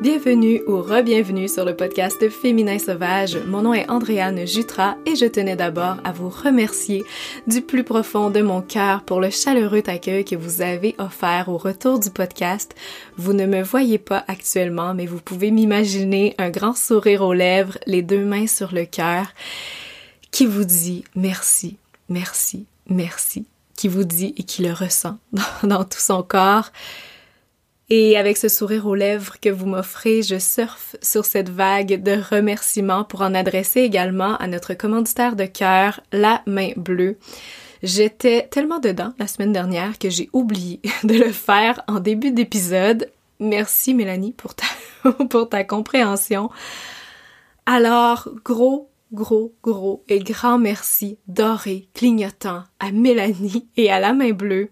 Bienvenue ou re-bienvenue sur le podcast Féminin Sauvage. Mon nom est Andréane Jutra et je tenais d'abord à vous remercier du plus profond de mon cœur pour le chaleureux accueil que vous avez offert au retour du podcast. Vous ne me voyez pas actuellement, mais vous pouvez m'imaginer un grand sourire aux lèvres, les deux mains sur le cœur, qui vous dit merci, merci, merci, qui vous dit et qui le ressent dans, dans tout son corps. Et avec ce sourire aux lèvres que vous m'offrez, je surfe sur cette vague de remerciements pour en adresser également à notre commanditaire de cœur, la main bleue. J'étais tellement dedans la semaine dernière que j'ai oublié de le faire en début d'épisode. Merci Mélanie pour ta, pour ta compréhension. Alors, gros, gros, gros et grand merci doré, clignotant à Mélanie et à la main bleue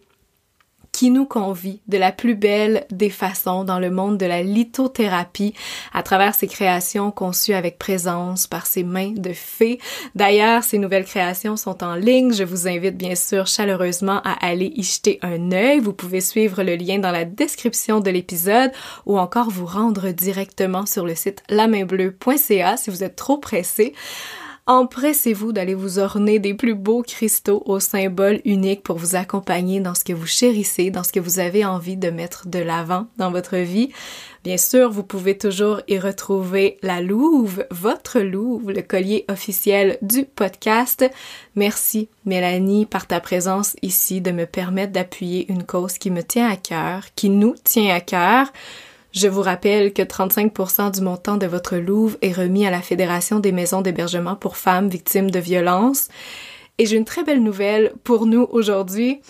qui nous convie de la plus belle des façons dans le monde de la lithothérapie à travers ses créations conçues avec présence par ses mains de fée. D'ailleurs, ces nouvelles créations sont en ligne. Je vous invite bien sûr chaleureusement à aller y jeter un œil. Vous pouvez suivre le lien dans la description de l'épisode ou encore vous rendre directement sur le site lamainbleu.ca si vous êtes trop pressé. Empressez-vous d'aller vous orner des plus beaux cristaux au symbole unique pour vous accompagner dans ce que vous chérissez, dans ce que vous avez envie de mettre de l'avant dans votre vie. Bien sûr, vous pouvez toujours y retrouver la louve, votre louve, le collier officiel du podcast. Merci Mélanie par ta présence ici de me permettre d'appuyer une cause qui me tient à cœur, qui nous tient à cœur. Je vous rappelle que 35% du montant de votre Louvre est remis à la Fédération des maisons d'hébergement pour femmes victimes de violences. Et j'ai une très belle nouvelle pour nous aujourd'hui.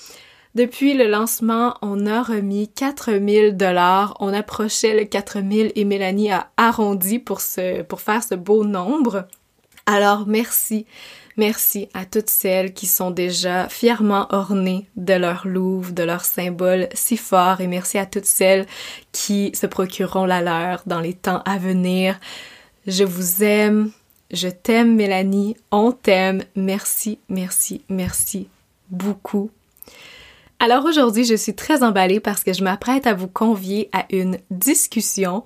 Depuis le lancement, on a remis 4000 dollars. On approchait le 4000 et Mélanie a arrondi pour, faire ce beau nombre. Alors merci Merci à toutes celles qui sont déjà fièrement ornées de leur louve, de leur symbole si fort et merci à toutes celles qui se procureront la leur dans les temps à venir. Je vous aime, je t'aime Mélanie, on t'aime. Merci, merci, merci beaucoup. Alors aujourd'hui, je suis très emballée parce que je m'apprête à vous convier à une discussion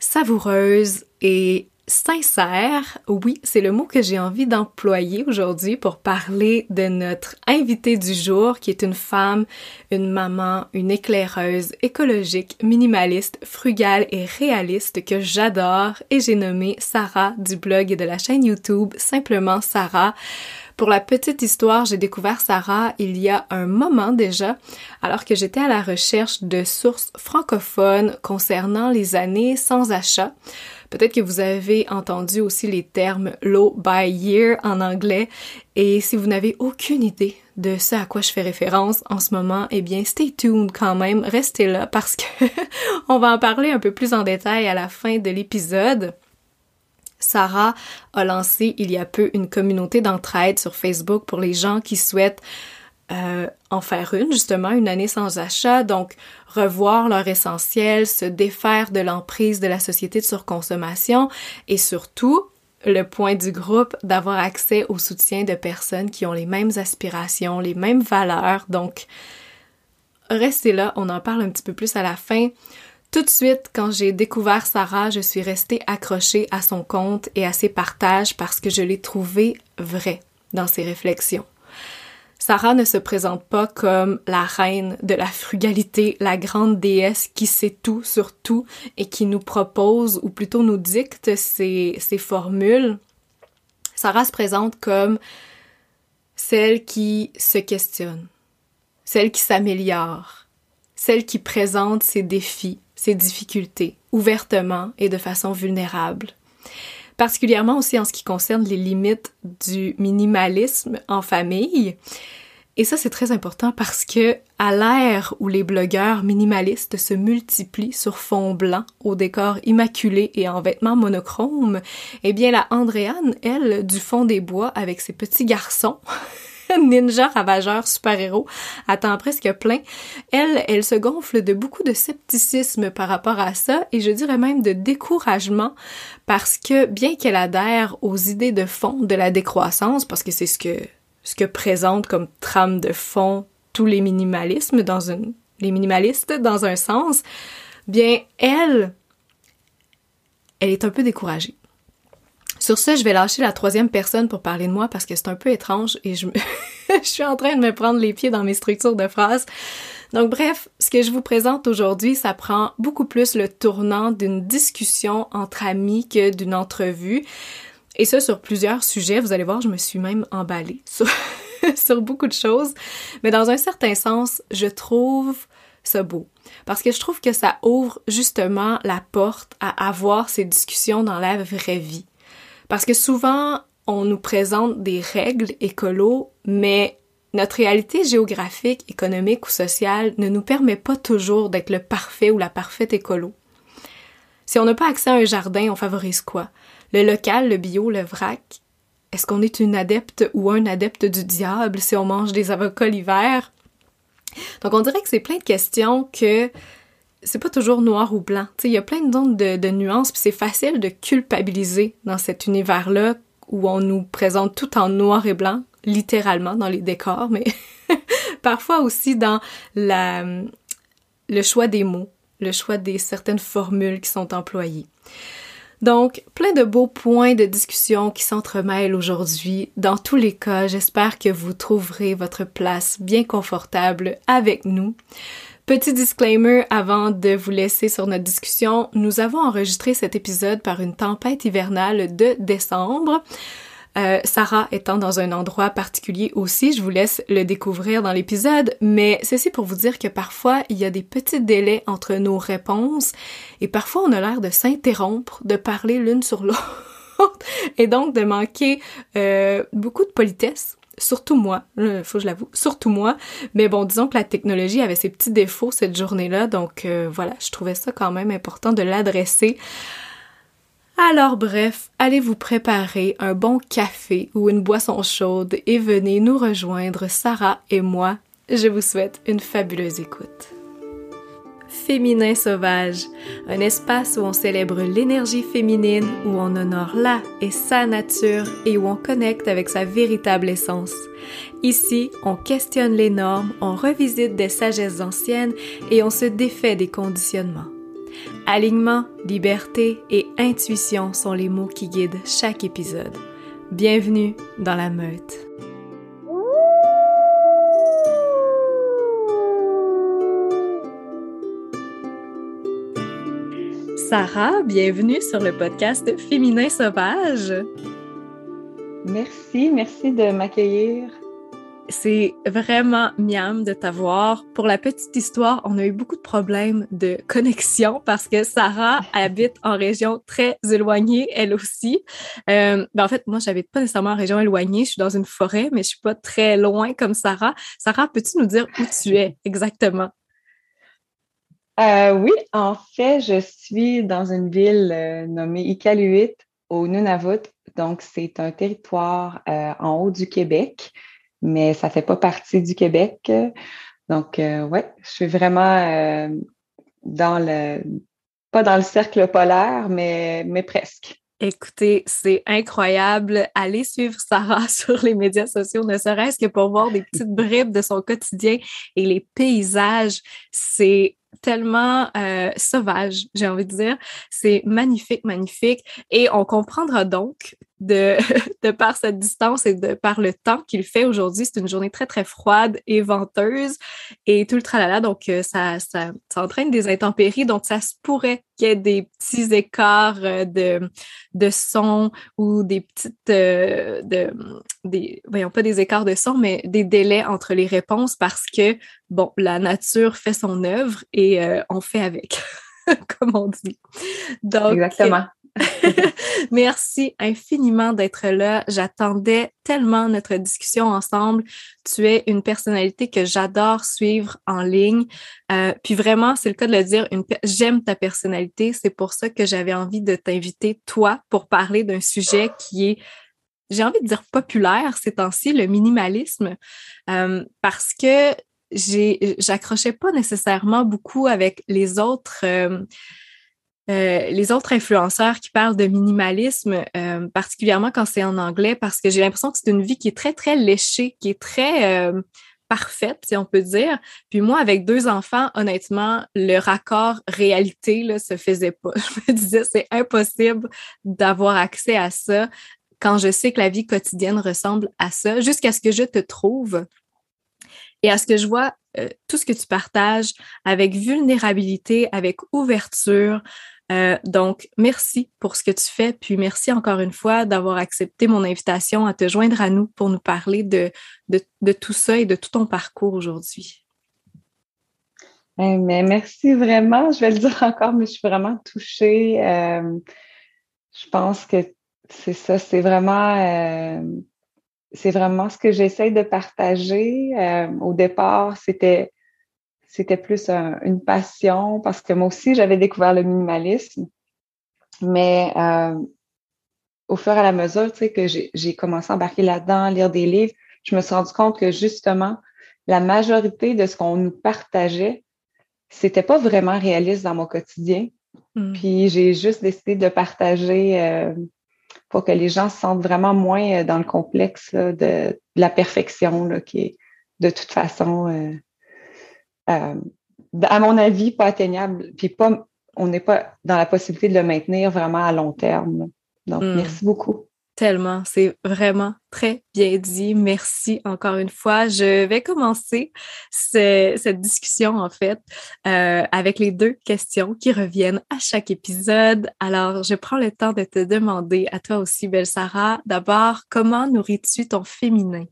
savoureuse et sincère, oui, c'est le mot que j'ai envie d'employer aujourd'hui pour parler de notre invitée du jour qui est une femme, une maman, une éclaireuse, écologique, minimaliste, frugale et réaliste que j'adore et j'ai nommé Sarah du blog et de la chaîne YouTube Simplement Sarah. Pour la petite histoire, j'ai découvert Sarah il y a un moment déjà, alors que j'étais à la recherche de sources francophones concernant les années sans achat. Peut-être que vous avez entendu aussi les termes low by year en anglais et si vous n'avez aucune idée de ce à quoi je fais référence en ce moment, eh bien stay tuned quand même, restez là parce que on va en parler un peu plus en détail à la fin de l'épisode. Sarah a lancé il y a peu une communauté d'entraide sur Facebook pour les gens qui souhaitent euh, en faire une, justement, une année sans achat, donc revoir leur essentiel, se défaire de l'emprise de la société de surconsommation et surtout, le point du groupe, d'avoir accès au soutien de personnes qui ont les mêmes aspirations, les mêmes valeurs. Donc, restez là, on en parle un petit peu plus à la fin. Tout de suite, quand j'ai découvert Sarah, je suis restée accrochée à son compte et à ses partages parce que je l'ai trouvé vrai dans ses réflexions. Sarah ne se présente pas comme la reine de la frugalité, la grande déesse qui sait tout sur tout et qui nous propose ou plutôt nous dicte ses, formules. Sarah se présente comme celle qui se questionne, celle qui s'améliore, celle qui présente ses défis, ses difficultés, ouvertement et de façon vulnérable particulièrement aussi en ce qui concerne les limites du minimalisme en famille. Et ça, c'est très important parce que à l'ère où les blogueurs minimalistes se multiplient sur fond blanc, au décor immaculé et en vêtements monochromes, eh bien, la Andréane, elle, du fond des bois avec ses petits garçons, ninja ravageur super-héros à temps presque plein, elle, elle se gonfle de beaucoup de scepticisme par rapport à ça et je dirais même de découragement parce que bien qu'elle adhère aux idées de fond de la décroissance, parce que c'est ce que ce que présente comme trame de fond tous les minimalismes les minimalistes dans un sens, bien, elle, elle est un peu découragée. Sur ce, je vais lâcher la troisième personne pour parler de moi parce que c'est un peu étrange et je, je suis en train de me prendre les pieds dans mes structures de phrases. Donc bref, ce que je vous présente aujourd'hui, ça prend beaucoup plus le tournant d'une discussion entre amis que d'une entrevue. Et ça sur plusieurs sujets. Vous allez voir, je me suis même emballée sur, beaucoup de choses. Mais dans un certain sens, je trouve ça beau. Parce que je trouve que ça ouvre justement la porte à avoir ces discussions dans la vraie vie. Parce que souvent, on nous présente des règles écolo, mais notre réalité géographique, économique ou sociale ne nous permet pas toujours d'être le parfait ou la parfaite écolo. Si on n'a pas accès à un jardin, on favorise quoi? Le local, le bio, le vrac? Est-ce qu'on est une adepte ou un adepte du diable si on mange des avocats l'hiver? Donc on dirait que c'est plein de questions que c'est pas toujours noir ou blanc. Il y a plein de, de nuances, puis c'est facile de culpabiliser dans cet univers-là où on nous présente tout en noir et blanc, littéralement dans les décors, mais parfois aussi dans la, le choix des mots, le choix des certaines formules qui sont employées. Donc, plein de beaux points de discussion qui s'entremêlent aujourd'hui. Dans tous les cas, j'espère que vous trouverez votre place bien confortable avec nous. Petit disclaimer avant de vous laisser sur notre discussion, nous avons enregistré cet épisode par une tempête hivernale de décembre. Euh, Sarah étant dans un endroit particulier aussi, je vous laisse le découvrir dans l'épisode, mais ceci pour vous dire que parfois il y a des petits délais entre nos réponses et parfois on a l'air de s'interrompre, de parler l'une sur l'autre et donc de manquer euh, beaucoup de politesse surtout moi, il faut que je l'avoue, surtout moi. Mais bon, disons que la technologie avait ses petits défauts cette journée-là, donc euh, voilà, je trouvais ça quand même important de l'adresser. Alors bref, allez vous préparer un bon café ou une boisson chaude et venez nous rejoindre, Sarah et moi. Je vous souhaite une fabuleuse écoute. Féminin Sauvage, un espace où on célèbre l'énergie féminine, où on honore la et sa nature et où on connecte avec sa véritable essence. Ici, on questionne les normes, on revisite des sagesses anciennes et on se défait des conditionnements. Alignement, liberté et intuition sont les mots qui guident chaque épisode. Bienvenue dans la meute. Sarah, bienvenue sur le podcast Féminin Sauvage. Merci, merci de m'accueillir. C'est vraiment miam de t'avoir. Pour la petite histoire, on a eu beaucoup de problèmes de connexion parce que Sarah habite en région très éloignée, elle aussi. Euh, ben en fait, moi, j'habite pas nécessairement en région éloignée. Je suis dans une forêt, mais je suis pas très loin comme Sarah. Sarah, peux-tu nous dire où tu es exactement? Euh, oui, en fait, je suis dans une ville euh, nommée Iqaluit au Nunavut. Donc, c'est un territoire euh, en haut du Québec, mais ça fait pas partie du Québec. Donc, ouais, je suis vraiment dans le, pas dans le cercle polaire, mais, mais presque. Écoutez, c'est incroyable. Allez suivre Sarah sur les médias sociaux, ne serait-ce que pour voir des petites bribes de son quotidien et les paysages. C'est tellement euh, sauvage, j'ai envie de dire. C'est magnifique, magnifique. Et on comprendra donc de, par cette distance et de par le temps qu'il fait aujourd'hui. C'est une journée très, très froide et venteuse et tout le tralala. Donc, euh, ça, ça, ça entraîne des intempéries. Donc, ça se pourrait qu'il y ait des petits écarts euh, de, de son ou des petites, euh, de, des, voyons pas des écarts de son, mais des délais entre les réponses parce que, bon, la nature fait son œuvre et on fait avec, comme on dit. Donc, Exactement. Merci infiniment d'être là. J'attendais tellement notre discussion ensemble. Tu es une personnalité que j'adore suivre en ligne. Euh, puis vraiment, c'est le cas de le dire, j'aime ta personnalité. C'est pour ça que j'avais envie de t'inviter, toi, pour parler d'un sujet qui est j'ai envie de dire populaire ces temps-ci, le minimalisme, euh, parce que j'accrochais pas nécessairement beaucoup avec les autres euh, euh, les autres influenceurs qui parlent de minimalisme, euh, particulièrement quand c'est en anglais, parce que j'ai l'impression que c'est une vie qui est très, très léchée, qui est très, euh, parfaite, si on peut dire. Puis moi, avec deux enfants, honnêtement, le raccord réalité se faisait pas. Je me disais, c'est impossible d'avoir accès à ça quand je sais que la vie quotidienne ressemble à ça, jusqu'à ce que je te trouve et à ce que je vois tout ce que tu partages avec vulnérabilité, avec ouverture. Euh, donc, merci pour ce que tu fais, puis merci encore une fois d'avoir accepté mon invitation à te joindre à nous pour nous parler de, tout ça et de tout ton parcours aujourd'hui. Eh, mais merci vraiment, je vais le dire encore, mais je suis vraiment touchée. Euh, je pense que c'est ça, c'est vraiment c'est vraiment ce que j'essaie de partager. Euh, au départ, c'était c'était plus une passion parce que moi aussi, j'avais découvert le minimalisme. Mais euh, au fur et à la mesure tu sais, que j'ai commencé à embarquer là-dedans, lire des livres, je me suis rendu compte que justement, la majorité de ce qu'on nous partageait, c'était pas vraiment réaliste dans mon quotidien. Mmh. Puis j'ai juste décidé de partager euh, pour que les gens se sentent vraiment moins euh, dans le complexe de, la perfection là, qui est de toute façon, euh, euh, à mon avis, pas atteignable. Puis pas, on n'est pas dans la possibilité de le maintenir vraiment à long terme. Donc, hmm. merci beaucoup. Tellement, c'est vraiment très bien dit. Merci encore une fois. Je vais commencer cette discussion en fait euh, avec les deux questions qui reviennent à chaque épisode. Alors, je prends le temps de te demander à toi aussi, Belle Sarah, d'abord, comment nourris-tu ton féminin?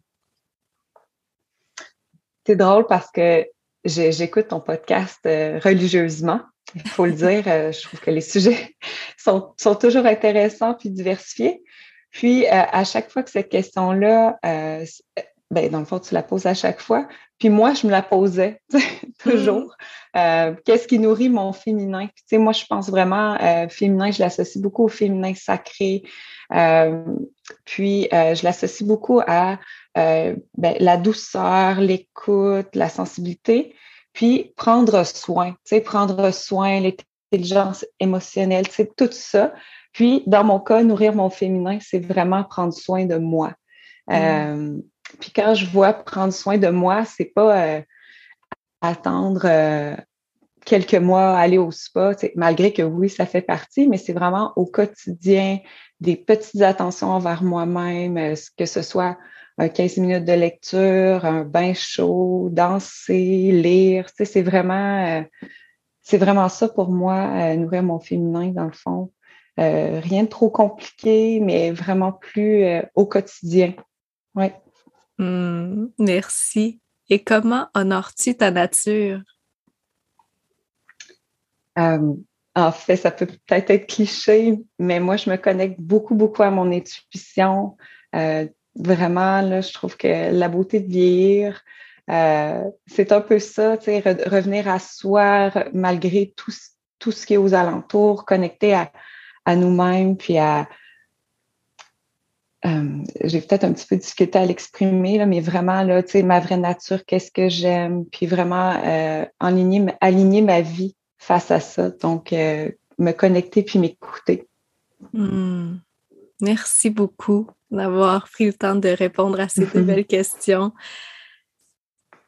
C'est drôle parce que j'écoute ton podcast euh, religieusement. Il faut le dire, euh, je trouve que les sujets sont, sont toujours intéressants puis diversifiés. Puis, euh, à chaque fois que cette question-là, euh, ben, dans le fond, tu la poses à chaque fois. Puis moi, je me la posais toujours. Mm. Euh, qu'est-ce qui nourrit mon féminin? tu sais, moi, je pense vraiment féminin, je l'associe beaucoup au féminin sacré. puis, je l'associe beaucoup à ben, la douceur, l'écoute, la sensibilité. Puis, prendre soin, tu sais, prendre soin, l'intelligence émotionnelle, sais, tout ça. Puis, dans mon cas, nourrir mon féminin, c'est vraiment prendre soin de moi. Mm. Euh, puis quand je vois prendre soin de moi, c'est pas euh, attendre euh, quelques mois, aller au spa, malgré que oui, ça fait partie, mais c'est vraiment au quotidien des petites attentions envers moi-même, que ce soit 15 minutes de lecture, un bain chaud, danser, lire. C'est vraiment, c'est vraiment ça pour moi, nourrir mon féminin dans le fond. Euh, rien de trop compliqué, mais vraiment plus euh, au quotidien. Ouais. Hmm, merci. Et comment honores-tu ta nature? Euh, en fait, ça peut peut-être être cliché, mais moi, je me connecte beaucoup, beaucoup à mon intuition. Vraiment, là, je trouve que la beauté de vieillir, c'est un peu ça, revenir à soi malgré tout, tout ce qui est aux alentours, connecter à, nous-mêmes, puis à... Euh, j'ai peut-être un petit peu discuté à l'exprimer, mais vraiment, là, tu sais, ma vraie nature, qu'est-ce que j'aime, puis vraiment euh, aligner, aligner ma vie face à ça. Donc, euh, me connecter puis m'écouter. Hmm. Merci beaucoup d'avoir pris le temps de répondre à ces deux belles questions.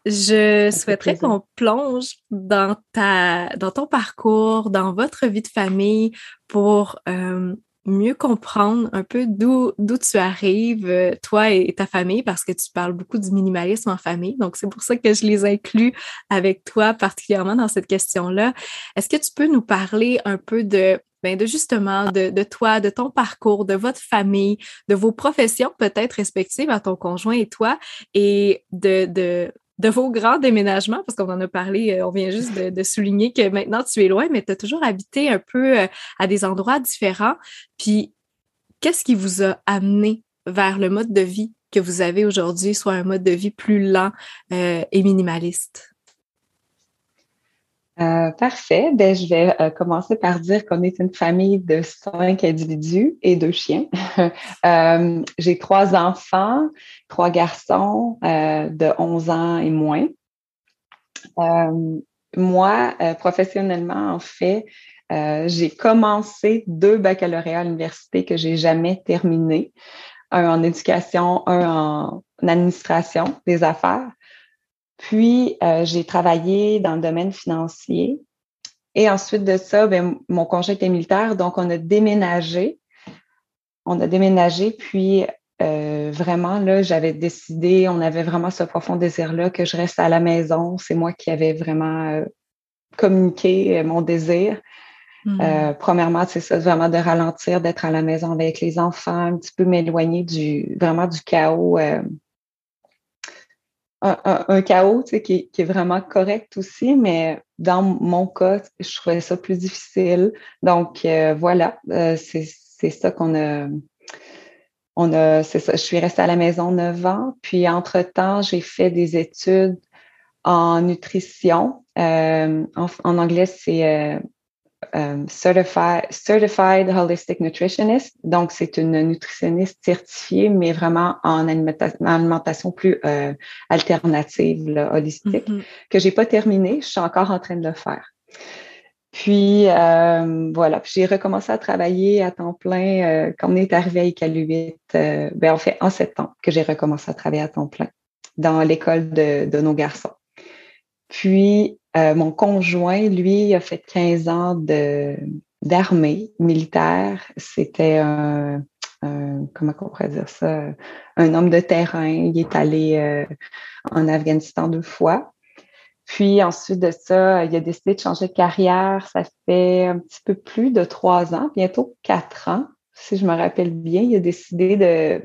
Je souhaiterais qu'on plonge dans ta dans ton parcours, dans votre vie de famille pour euh, mieux comprendre un peu d'où d'où tu arrives, euh, toi et, ta famille, parce que tu parles beaucoup du minimalisme en famille. Donc, c'est pour ça que je les inclus avec toi particulièrement dans cette question-là. Est-ce que tu peux nous parler un peu de ben de justement de, de, toi, de ton parcours, de votre famille, de vos professions peut-être respectives à ton conjoint et toi, et de, de de vos grands déménagements, parce qu'on en a parlé, euh, on vient juste de, souligner que maintenant tu es loin, mais tu as toujours habité un peu euh, à des endroits différents. Puis, qu'est-ce qui vous a amené vers le mode de vie que vous avez aujourd'hui, soit un mode de vie plus lent euh, et minimaliste? Euh, parfait. Ben, je vais euh, commencer par dire qu'on est une famille de cinq individus et deux chiens. Euh, j'ai trois enfants, trois garçons de 11 ans et moins. moi, professionnellement, en fait, j'ai commencé deux baccalauréats à l'université que j'ai jamais terminés. Un en éducation, un en administration des affaires. Puis, j'ai travaillé dans le domaine financier. Et ensuite de ça, ben, mon congé était militaire, donc on a déménagé. On a déménagé, puis vraiment, là, j'avais décidé, on avait vraiment ce profond désir-là que je reste à la maison. C'est moi qui avais vraiment communiqué mon désir. Euh, premièrement, c'est ça, vraiment de ralentir, d'être à la maison avec les enfants, un petit peu m'éloigner du vraiment du chaos. Euh, un, chaos tu sais, qui, est vraiment correct aussi, mais dans mon cas, je trouvais ça plus difficile. Donc euh, voilà, c'est ça qu'on a. On a, c'est ça, je suis restée à la maison neuf ans. Puis entre-temps, j'ai fait des études en nutrition. en, en, anglais, c'est euh, certified, Holistic Nutritionist. Donc, c'est une nutritionniste certifiée, mais vraiment en alimentation plus euh, alternative, holistique, mm-hmm. que j'ai pas terminé. Je suis encore en train de le faire. Puis euh, voilà, j'ai recommencé à travailler à temps plein euh, quand on est arrivé à ICAL 8, ben, en fait en septembre que j'ai recommencé à travailler à temps plein dans l'école de, de nos garçons. Puis, euh, mon conjoint, lui, a fait 15 ans de, d'armée militaire. C'était un, comment on pourrait dire ça, un homme de terrain. Il est allé euh, en Afghanistan deux fois. Puis ensuite de ça, il a décidé de changer de carrière. Ça fait un petit peu plus de trois ans, bientôt quatre ans, si je me rappelle bien. Il a décidé de,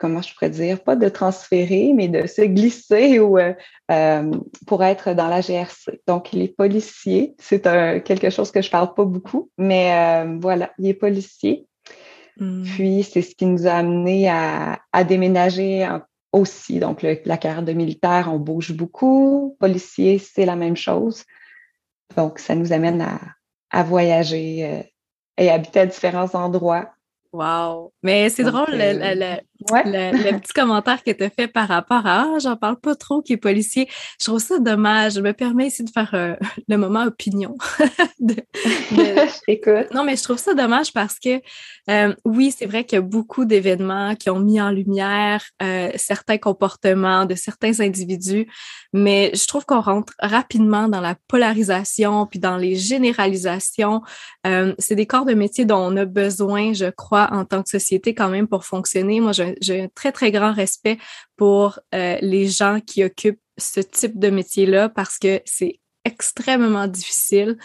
comment je pourrais dire, pas de transférer, mais de se glisser ou, euh, euh, pour être dans la GRC. Donc, il est policier. C'est quelque chose que je parle pas beaucoup, mais euh, voilà, il est policier. Hmm. Puis, c'est ce qui nous a amené à, déménager aussi. Donc, la carrière de militaire, on bouge beaucoup. Policier, c'est la même chose. Donc, ça nous amène à, à voyager et habiter à différents endroits. Wow! Mais c'est drôle, le, le, petit commentaire que tu as fait par rapport à Ah, j'en parle pas trop qui est policier. Je trouve ça dommage. Je me permets ici de faire euh, le moment opinion. de, Non, mais je trouve ça dommage parce que euh, oui, c'est vrai qu'il y a beaucoup d'événements qui ont mis en lumière euh, certains comportements de certains individus, mais je trouve qu'on rentre rapidement dans la polarisation puis dans les généralisations. c'est des corps de métier dont on a besoin, je crois, en tant que société quand même pour fonctionner. Moi, j'ai un très, très grand respect pour euh, les gens qui occupent ce type de métier-là parce que c'est extrêmement difficile.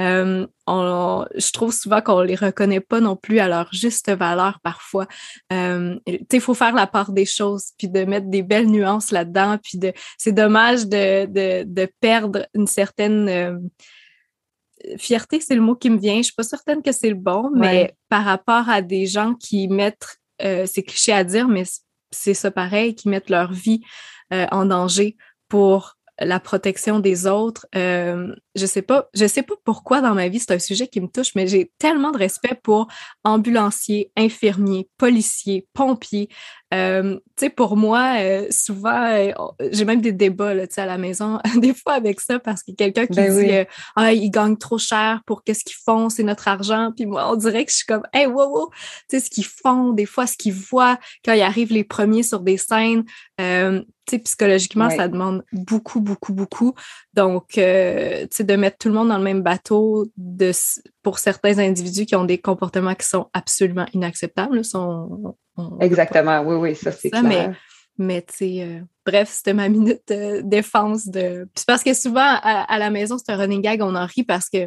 Euh, je trouve souvent qu'on les reconnaît pas non plus à leur juste valeur parfois. Euh, il faut faire la part des choses, puis de mettre des belles nuances là-dedans, puis de, c'est dommage de, de, de, perdre une certaine euh, fierté, c'est le mot qui me vient. Je suis pas certaine que c'est le bon, mais par rapport à des gens qui mettent euh, c'est cliché à dire, mais c'est ça pareil, qui mettent leur vie euh, en danger pour la protection des autres. Euh, je sais pas, je sais pas pourquoi dans ma vie c'est un sujet qui me touche, mais j'ai tellement de respect pour ambulanciers, infirmiers, policiers, pompiers. Euh, tu sais, pour moi, euh, souvent, euh, j'ai même des débats là, à la maison, des fois avec ça, parce a quelqu'un qui ben dit Ah, ils gagnent trop cher pour qu'est-ce qu'ils font, c'est notre argent. Puis moi, on dirait que je suis comme Hey, wow, wow! Tu sais, ce qu'ils font, des fois, ce qu'ils voient quand ils arrivent les premiers sur des scènes. tu sais, psychologiquement, ça demande beaucoup, beaucoup, beaucoup. Donc, tu sais, de mettre tout le monde dans le même bateau de, pour certains individus qui ont des comportements qui sont absolument inacceptables. Sont, Exactement, oui, oui, ça c'est clair. Mais, mais tu sais, euh, bref, c'était ma minute de défense de. Puis parce que souvent, à, la maison, c'est un running gag, on en rit parce que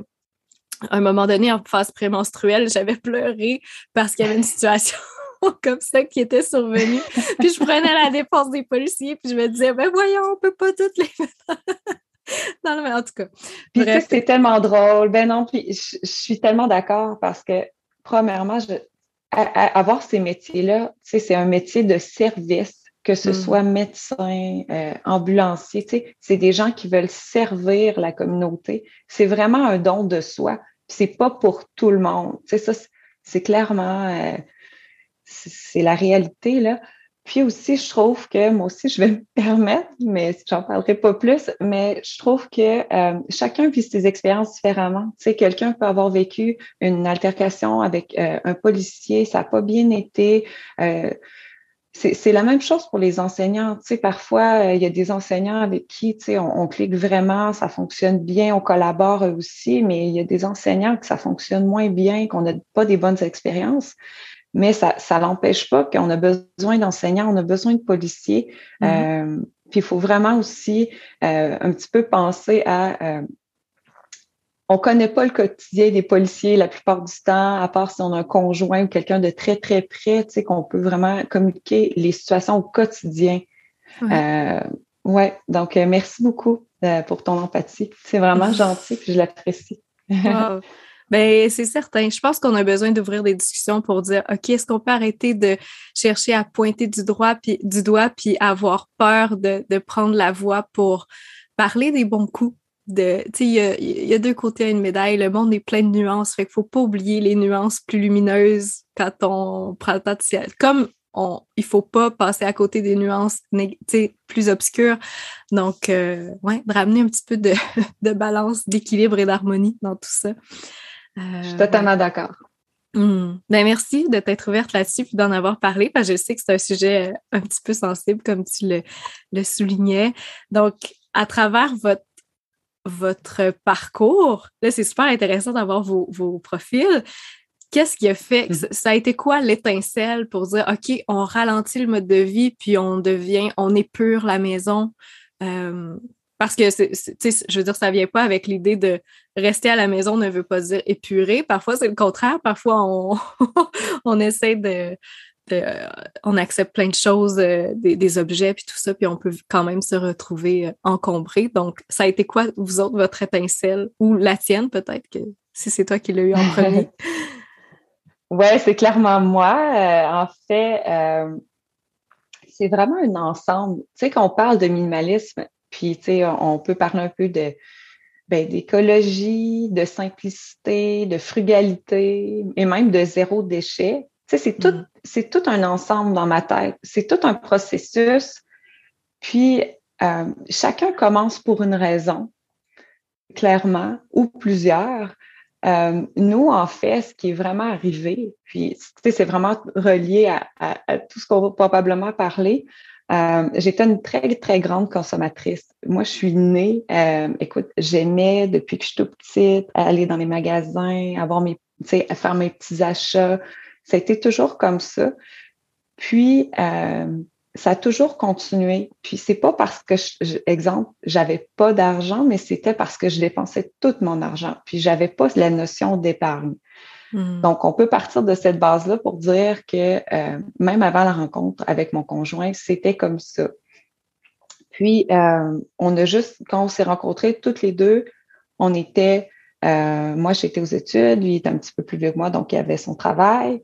à un moment donné, en phase prémenstruelle, j'avais pleuré parce qu'il y avait une situation comme ça qui était survenue. puis je prenais la défense des policiers, puis je me disais, ben voyons, on peut pas toutes les non, mais en tout cas. Puis c'est tellement drôle. Ben non, puis je, suis tellement d'accord parce que, premièrement, je, avoir ces métiers-là, tu sais, c'est un métier de service, que ce mm. soit médecin, euh, ambulancier, tu sais, c'est des gens qui veulent servir la communauté. C'est vraiment un don de soi. C'est pas pour tout le monde. Tu sais, ça, c'est clairement, euh, c'est la réalité, là. Puis aussi, je trouve que moi aussi, je vais me permettre, mais j'en parlerai pas plus, mais je trouve que euh, chacun vit ses expériences différemment. Tu sais, quelqu'un peut avoir vécu une altercation avec euh, un policier, ça n'a pas bien été. Euh, c'est la même chose pour les enseignants. Tu sais, parfois, il y a des enseignants avec qui, tu sais, on, on, clique vraiment, ça fonctionne bien, on collabore aussi, mais il y a des enseignants que ça fonctionne moins bien, qu'on n'a pas des bonnes expériences. Mais ça ça l'empêche pas qu'on a besoin d'enseignants, on a besoin de policiers. Mm-hmm. euh, puis il faut vraiment aussi euh, un petit peu penser à euh, on connaît pas le quotidien des policiers la plupart du temps, à part si on a un conjoint ou quelqu'un de très, très près, tu sais, qu'on peut vraiment communiquer les situations au quotidien. Ouais, euh, ouais. donc merci beaucoup euh, pour ton empathie. C'est vraiment gentil, puis je l'apprécie. wow. Ben, c'est certain. Je pense qu'on a besoin d'ouvrir des discussions pour dire, OK, est-ce qu'on peut arrêter de chercher à pointer du, droit, puis, du doigt puis avoir peur de, prendre la voix pour parler des bons coups, il y, a, deux côtés à une médaille. Le monde est plein de nuances. Fait qu'il faut pas oublier les nuances plus lumineuses quand on prend le temps de comme on il faut pas passer à côté des nuances plus obscures. Donc euh, ouais de ramener un petit peu de, de balance d'équilibre et d'harmonie dans tout ça euh, je suis totalement d'accord hmm. Ben merci de t'être ouverte là-dessus et d'en avoir parlé parce que je sais que c'est un sujet un petit peu sensible comme tu le, le soulignais donc à travers votre votre parcours. Là, c'est super intéressant d'avoir vos, vos, profils. Qu'est-ce qui a fait? Mm-hmm. Ça a été quoi l'étincelle pour dire, OK, on ralentit le mode de vie, puis on devient, on épure la maison? Euh, parce que, c'est, je veux dire, ça vient pas avec l'idée de rester à la maison ne veut pas dire épurer. Parfois, c'est le contraire. Parfois, on, on essaie de, euh, on accepte plein de choses, euh, des, objets, puis tout ça, puis on peut quand même se retrouver euh, encombré. Donc, ça a été quoi, vous autres, votre étincelle, ou la tienne peut-être, que si c'est toi qui l'as eu en premier? oui, c'est clairement moi. en fait, c'est vraiment un ensemble. Tu sais, quand on parle de minimalisme, puis tu sais, on peut parler un peu de ben, d'écologie, de simplicité, de frugalité et même de zéro déchet c'est tout, mm. c'est tout un ensemble dans ma tête. C'est tout un processus. Puis, euh, chacun commence pour une raison, clairement, ou plusieurs. Euh, nous, en fait, ce qui est vraiment arrivé, puis c'est vraiment relié à, tout ce qu'on va probablement parler. Euh, j'étais une très, très grande consommatrice. Moi, je suis née, écoute, j'aimais depuis que je suis toute petite aller dans les magasins, avoir mes, faire mes petits achats. Ça a été toujours comme ça. Puis, euh, ça a toujours continué. Puis, c'est pas parce que, je, exemple, j'avais pas d'argent, mais c'était parce que je dépensais tout mon argent. Puis, j'avais pas la notion d'épargne. Hmm. Donc, on peut partir de cette base-là pour dire que euh, même avant la rencontre avec mon conjoint, c'était comme ça. Puis, euh, on a juste, quand on s'est rencontrés toutes les deux, on était euh, moi, j'étais aux études, lui était un petit peu plus vieux que moi, donc il avait son travail.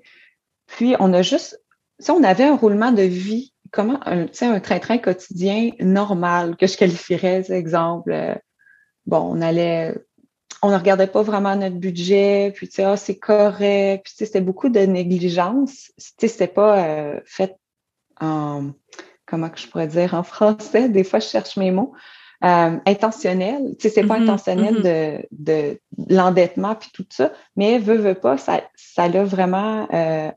Puis, on a juste, si on avait un roulement de vie, comment, un, un train-train quotidien normal, que je qualifierais, exemple, bon, on allait, on ne regardait pas vraiment notre budget, puis tu sais, ah, c'est correct, puis tu sais, c'était beaucoup de négligence. Tu sais, c'était pas euh, fait en, comment que je pourrais dire en français, des fois je cherche mes mots, euh, intentionnel. Tu sais, c'est pas mm-hmm, intentionnel mm-hmm. de, de l'endettement puis tout ça, mais veut, veut pas, ça, ça l'a vraiment euh,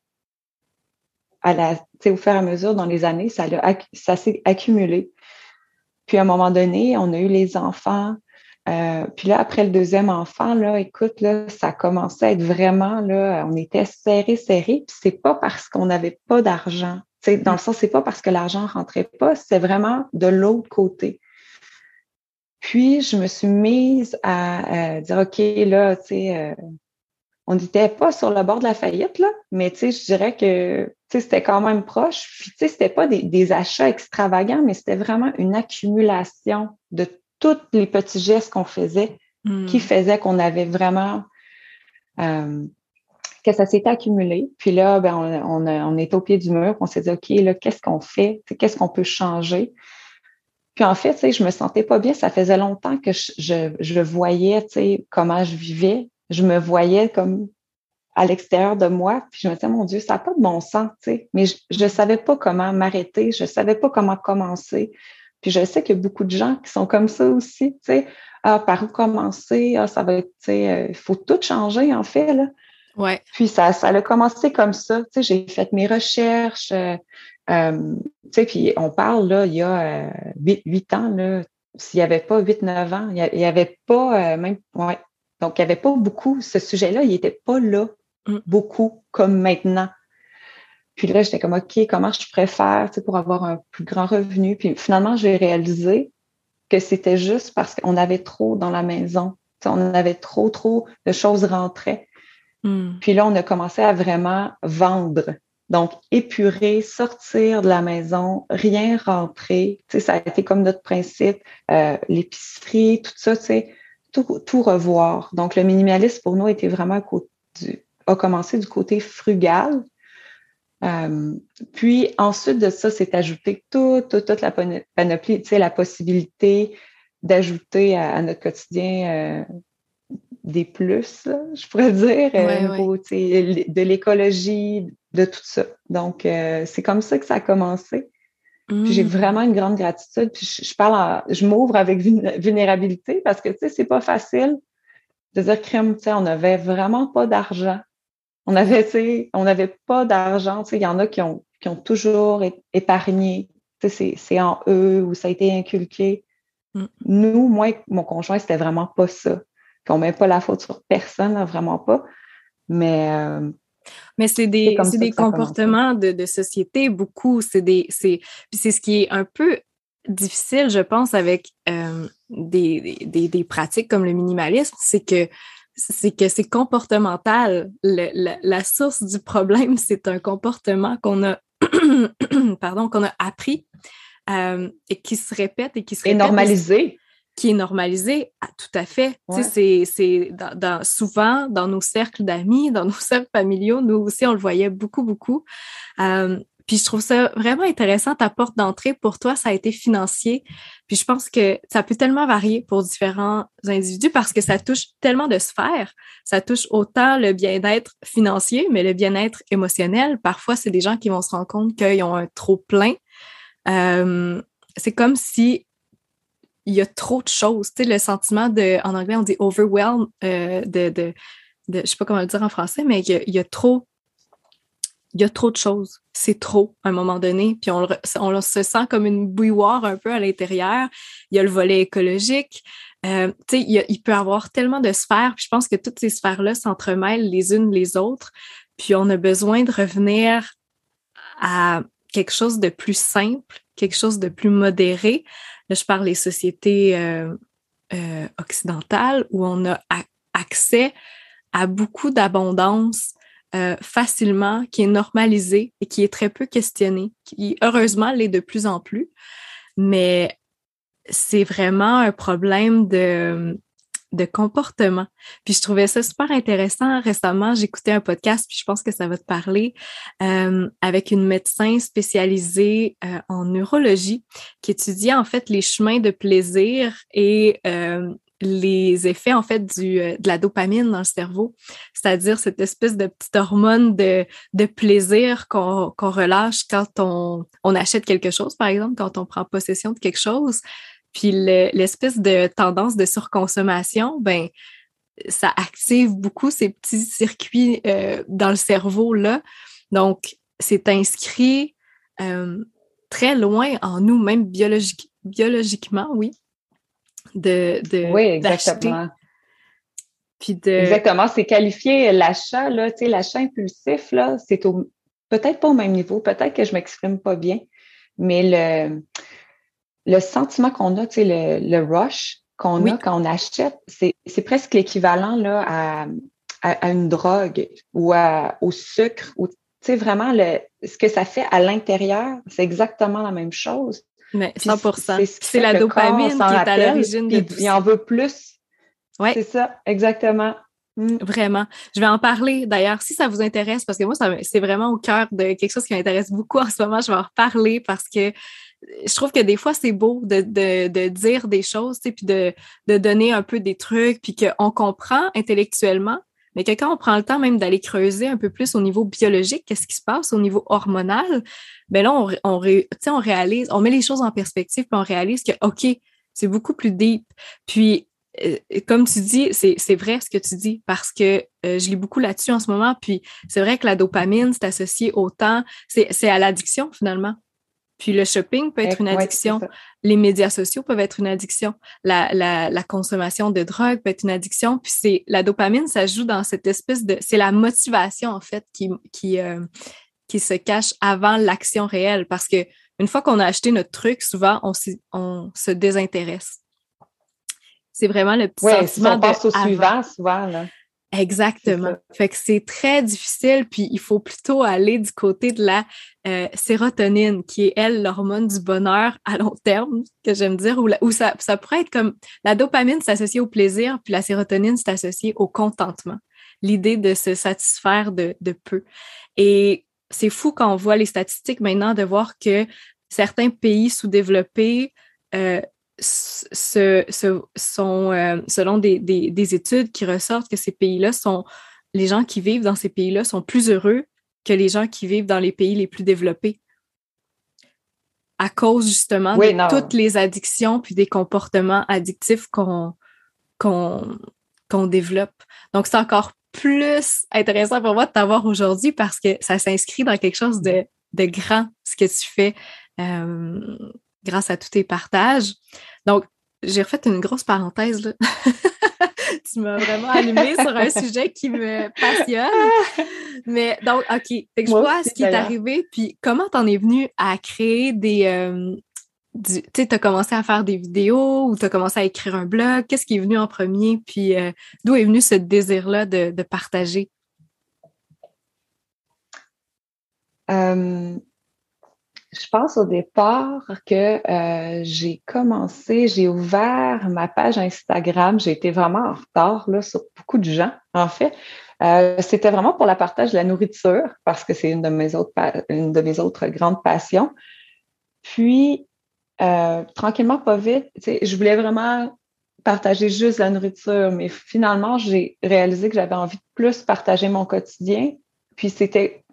à la, tu sais, au fur et à mesure dans les années, ça, ça s'est accumulé. Puis à un moment donné, on a eu les enfants. Euh, puis là, après le deuxième enfant, là, écoute, là, ça commençait à être vraiment, là, on était serré, serré. Puis c'est pas parce qu'on n'avait pas d'argent. Dans le sens, c'est pas parce que l'argent rentrait pas, c'est vraiment de l'autre côté. Puis, je me suis mise à, dire, OK, là, tu sais, euh, on n'était pas sur le bord de la faillite, là, mais tu sais, je dirais que c'était quand même proche. Puis, tu sais, c'était pas des, achats extravagants, mais c'était vraiment une accumulation de tous les petits gestes qu'on faisait qui hmm. faisaient qu'on avait vraiment euh, que ça s'était accumulé. Puis là, ben, on, on, est au pied du mur. On s'est dit, OK, là, qu'est-ce qu'on fait? Qu'est-ce qu'on peut changer? Puis en fait, je me sentais pas bien. Ça faisait longtemps que je, je, je voyais, comment je vivais. Je me voyais comme à l'extérieur de moi. Puis je me disais, mon Dieu, ça n'a pas de bon sens. Mais je ne savais pas comment m'arrêter. Je ne savais pas comment commencer. Puis je sais qu'il y a beaucoup de gens qui sont comme ça aussi, tu sais. Ah, par où commencer? Ah, ça va être, tu sais, euh, il faut tout changer, en fait, là. Ouais. Puis ça, ça a commencé comme ça. Tu sais, j'ai fait mes recherches. Euh, Euh, tu sais, puis on parle, là, il y a huit ans, là, s'il n'y avait pas 8-9 ans, il n'y avait pas même, ouais. Donc, il n'y avait pas beaucoup, ce sujet-là, il n'était pas là mm. beaucoup comme maintenant. Puis là, j'étais comme, OK, comment je préfère pour avoir un plus grand revenu? Puis finalement, j'ai réalisé que c'était juste parce qu'on avait trop dans la maison. on avait trop, trop de choses rentraient. Hmm. Puis là, on a commencé à vraiment vendre. Donc, épurer, sortir de la maison, rien rentrer. ça a été comme notre principe. Euh, l'épicerie, tout ça, tout, tout revoir. Donc, le minimalisme pour nous était vraiment a commencé du côté frugal, euh, puis ensuite de ça, c'est ajouté toute, toute, la panoplie, tu sais, la possibilité d'ajouter à, notre quotidien euh, des plus, je pourrais dire, euh, de l'écologie, de tout ça. Donc, c'est comme ça que ça a commencé. j'ai mmh. vraiment une grande gratitude. Puis je, parle, je m'ouvre avec vulnérabilité parce que, tu sais, c'est pas facile de dire, crème, tu sais, on n'avait vraiment pas d'argent on avait, on n'avait pas d'argent. Il y en a qui ont, qui ont toujours épargné. C'est en eux ou ça a été inculqué. Mm. Nous, moi mon conjoint, c'était vraiment pas ça. On ne met pas la faute sur personne, vraiment pas. Mais euh, mais c'est des, des comportements de, de, société, beaucoup. C'est des, c'est, c'est ce qui est un peu difficile, je pense, avec euh, des, des, des, pratiques comme le minimalisme, c'est que c'est que c'est comportemental. la, source du problème, c'est un comportement qu'on a, pardon, qu'on a appris euh, et qui se répète et qui se répète. Normalisé. Qui est normalisé, ah, tout à fait. C'est dans, souvent dans nos cercles d'amis, dans nos cercles familiaux, nous aussi, on le voyait beaucoup, beaucoup. Euh, puis je trouve ça vraiment intéressant, ta porte d'entrée pour toi, ça a été financier. Puis je pense que ça peut tellement varier pour différents individus parce que ça touche tellement de sphères. Ça touche autant le bien-être financier, mais le bien-être émotionnel. Parfois, c'est des gens qui vont se rendre compte qu'ils ont un trop plein. Euh, c'est comme si il y a trop de choses. Tu sais, le sentiment de, en anglais, on dit overwhelm, euh, de, de, de, je sais pas comment le dire en français, mais il y a trop il y a trop de choses. C'est trop à un moment donné. Puis on, se sent comme une bouilloire un peu à l'intérieur. Il y a le volet écologique. Euh, il, il peut y avoir tellement de sphères. Puis je pense que toutes ces sphères-là s'entremêlent les unes les autres. Puis on a besoin de revenir à quelque chose de plus simple, quelque chose de plus modéré. Là, je parle des sociétés euh, euh, occidentales où on a accès à beaucoup d'abondance, euh, facilement, qui est normalisé et qui est très peu questionné, qui heureusement l'est de plus en plus. Mais c'est vraiment un problème de, comportement. Puis je trouvais ça super intéressant. Récemment, j'écoutais un podcast, puis je pense que ça va te parler, euh, avec une médecin spécialisée euh, en neurologie qui étudiait en fait les chemins de plaisir et les effets en fait du, euh, de la dopamine dans le cerveau, c'est-à-dire cette espèce de petite hormone de, de plaisir qu'on relâche quand on, on, achète quelque chose, par exemple, quand on prend possession de quelque chose. Puis l'espèce de tendance de surconsommation, ben ça active beaucoup ces petits circuits euh, dans le cerveau là. Donc c'est inscrit euh, très loin en nous, même biologique, biologiquement, oui de, de Oui, exactement. Puis de... Exactement, c'est qualifié l'achat, là, tu sais, l'achat impulsif, là, c'est peut-être pas au même niveau, peut-être que je m'exprime pas bien, mais le, le sentiment qu'on a, tu sais, le, le rush qu'on a quand on achète, c'est presque l'équivalent là à, à, une drogue ou à, au sucre ou tu sais vraiment le, ce que ça fait à l'intérieur, c'est exactement la même chose. Mais 100 C'est la dopamine qui est à l'origine de tout Il en veut plus. Ouais. C'est ça, exactement. Mm. Vraiment. Je vais en parler d'ailleurs si ça vous intéresse, parce que moi, c'est vraiment au cœur de quelque chose qui m'intéresse beaucoup en ce moment. Je vais en reparler parce que je trouve que des fois, c'est beau de, de, de, dire des choses, puis de, de donner un peu des trucs, puis qu'on comprend intellectuellement, mais que quand on prend le temps même d'aller creuser un peu plus au niveau biologique, qu'est-ce qui se passe au niveau hormonal, ben là, on, réalise, on met les choses en perspective, puis on réalise que, OK, c'est beaucoup plus deep. Puis, euh, comme tu dis, c'est vrai ce que tu dis parce que euh, je lis beaucoup là-dessus en ce moment. Puis c'est vrai que la dopamine, c'est associé au temps, c'est à l'addiction finalement. Puis le shopping peut être une addiction, les médias sociaux peuvent être une addiction, la, la, la, consommation de drogue peut être une addiction. Puis c'est la dopamine, ça joue dans cette espèce de, c'est la motivation en fait qui qui euh, qui se cache avant l'action réelle parce que une fois qu'on a acheté notre truc, souvent on, on se désintéresse. C'est vraiment le petit ouais, sentiment on passe au suivant souvent là. Exactement. Fait que c'est très difficile, puis il faut plutôt aller du côté de la euh, sérotonine, qui est, elle, l'hormone du bonheur à long terme, que j'aime dire, ou, ça, ça pourrait être comme la dopamine, c'est associé au plaisir, puis la sérotonine, c'est associé au contentement. L'idée de se satisfaire de, de peu. Et c'est fou quand on voit les statistiques maintenant de voir que certains pays sous-développés euh, ce, sont, euh, selon des, études qui ressortent que ces pays-là sont, les gens qui vivent dans ces pays-là sont plus heureux que les gens qui vivent dans les pays les plus développés. À cause justement de toutes les addictions puis des comportements addictifs qu'on qu'on développe. Donc, c'est encore plus intéressant pour moi de t'avoir aujourd'hui parce que ça s'inscrit dans quelque chose de, de grand, ce que tu fais. Euh, grâce à tous tes partages. Donc, j'ai refait une grosse parenthèse. Là. tu m'as vraiment allumé sur un sujet qui me passionne. Mais donc, OK. Fait que je vois ce qui est arrivé, puis comment t'en es venu à créer des. Euh, tu sais, tu as commencé à faire des vidéos ou tu as commencé à écrire un blog? Qu'est-ce qui est venu en premier? Puis euh, d'où est venu ce désir-là de, de partager? Euh, je pense au départ que euh, j'ai commencé, j'ai ouvert ma page Instagram. J'ai été vraiment en retard là, sur beaucoup de gens, en fait. Euh, c'était vraiment pour la partage de la nourriture parce que c'est une de mes autres une de mes autres grandes passions. Puis euh, tranquillement, pas vite, je voulais vraiment partager juste la nourriture, mais finalement, j'ai réalisé que j'avais envie de plus partager mon quotidien. Puis c'était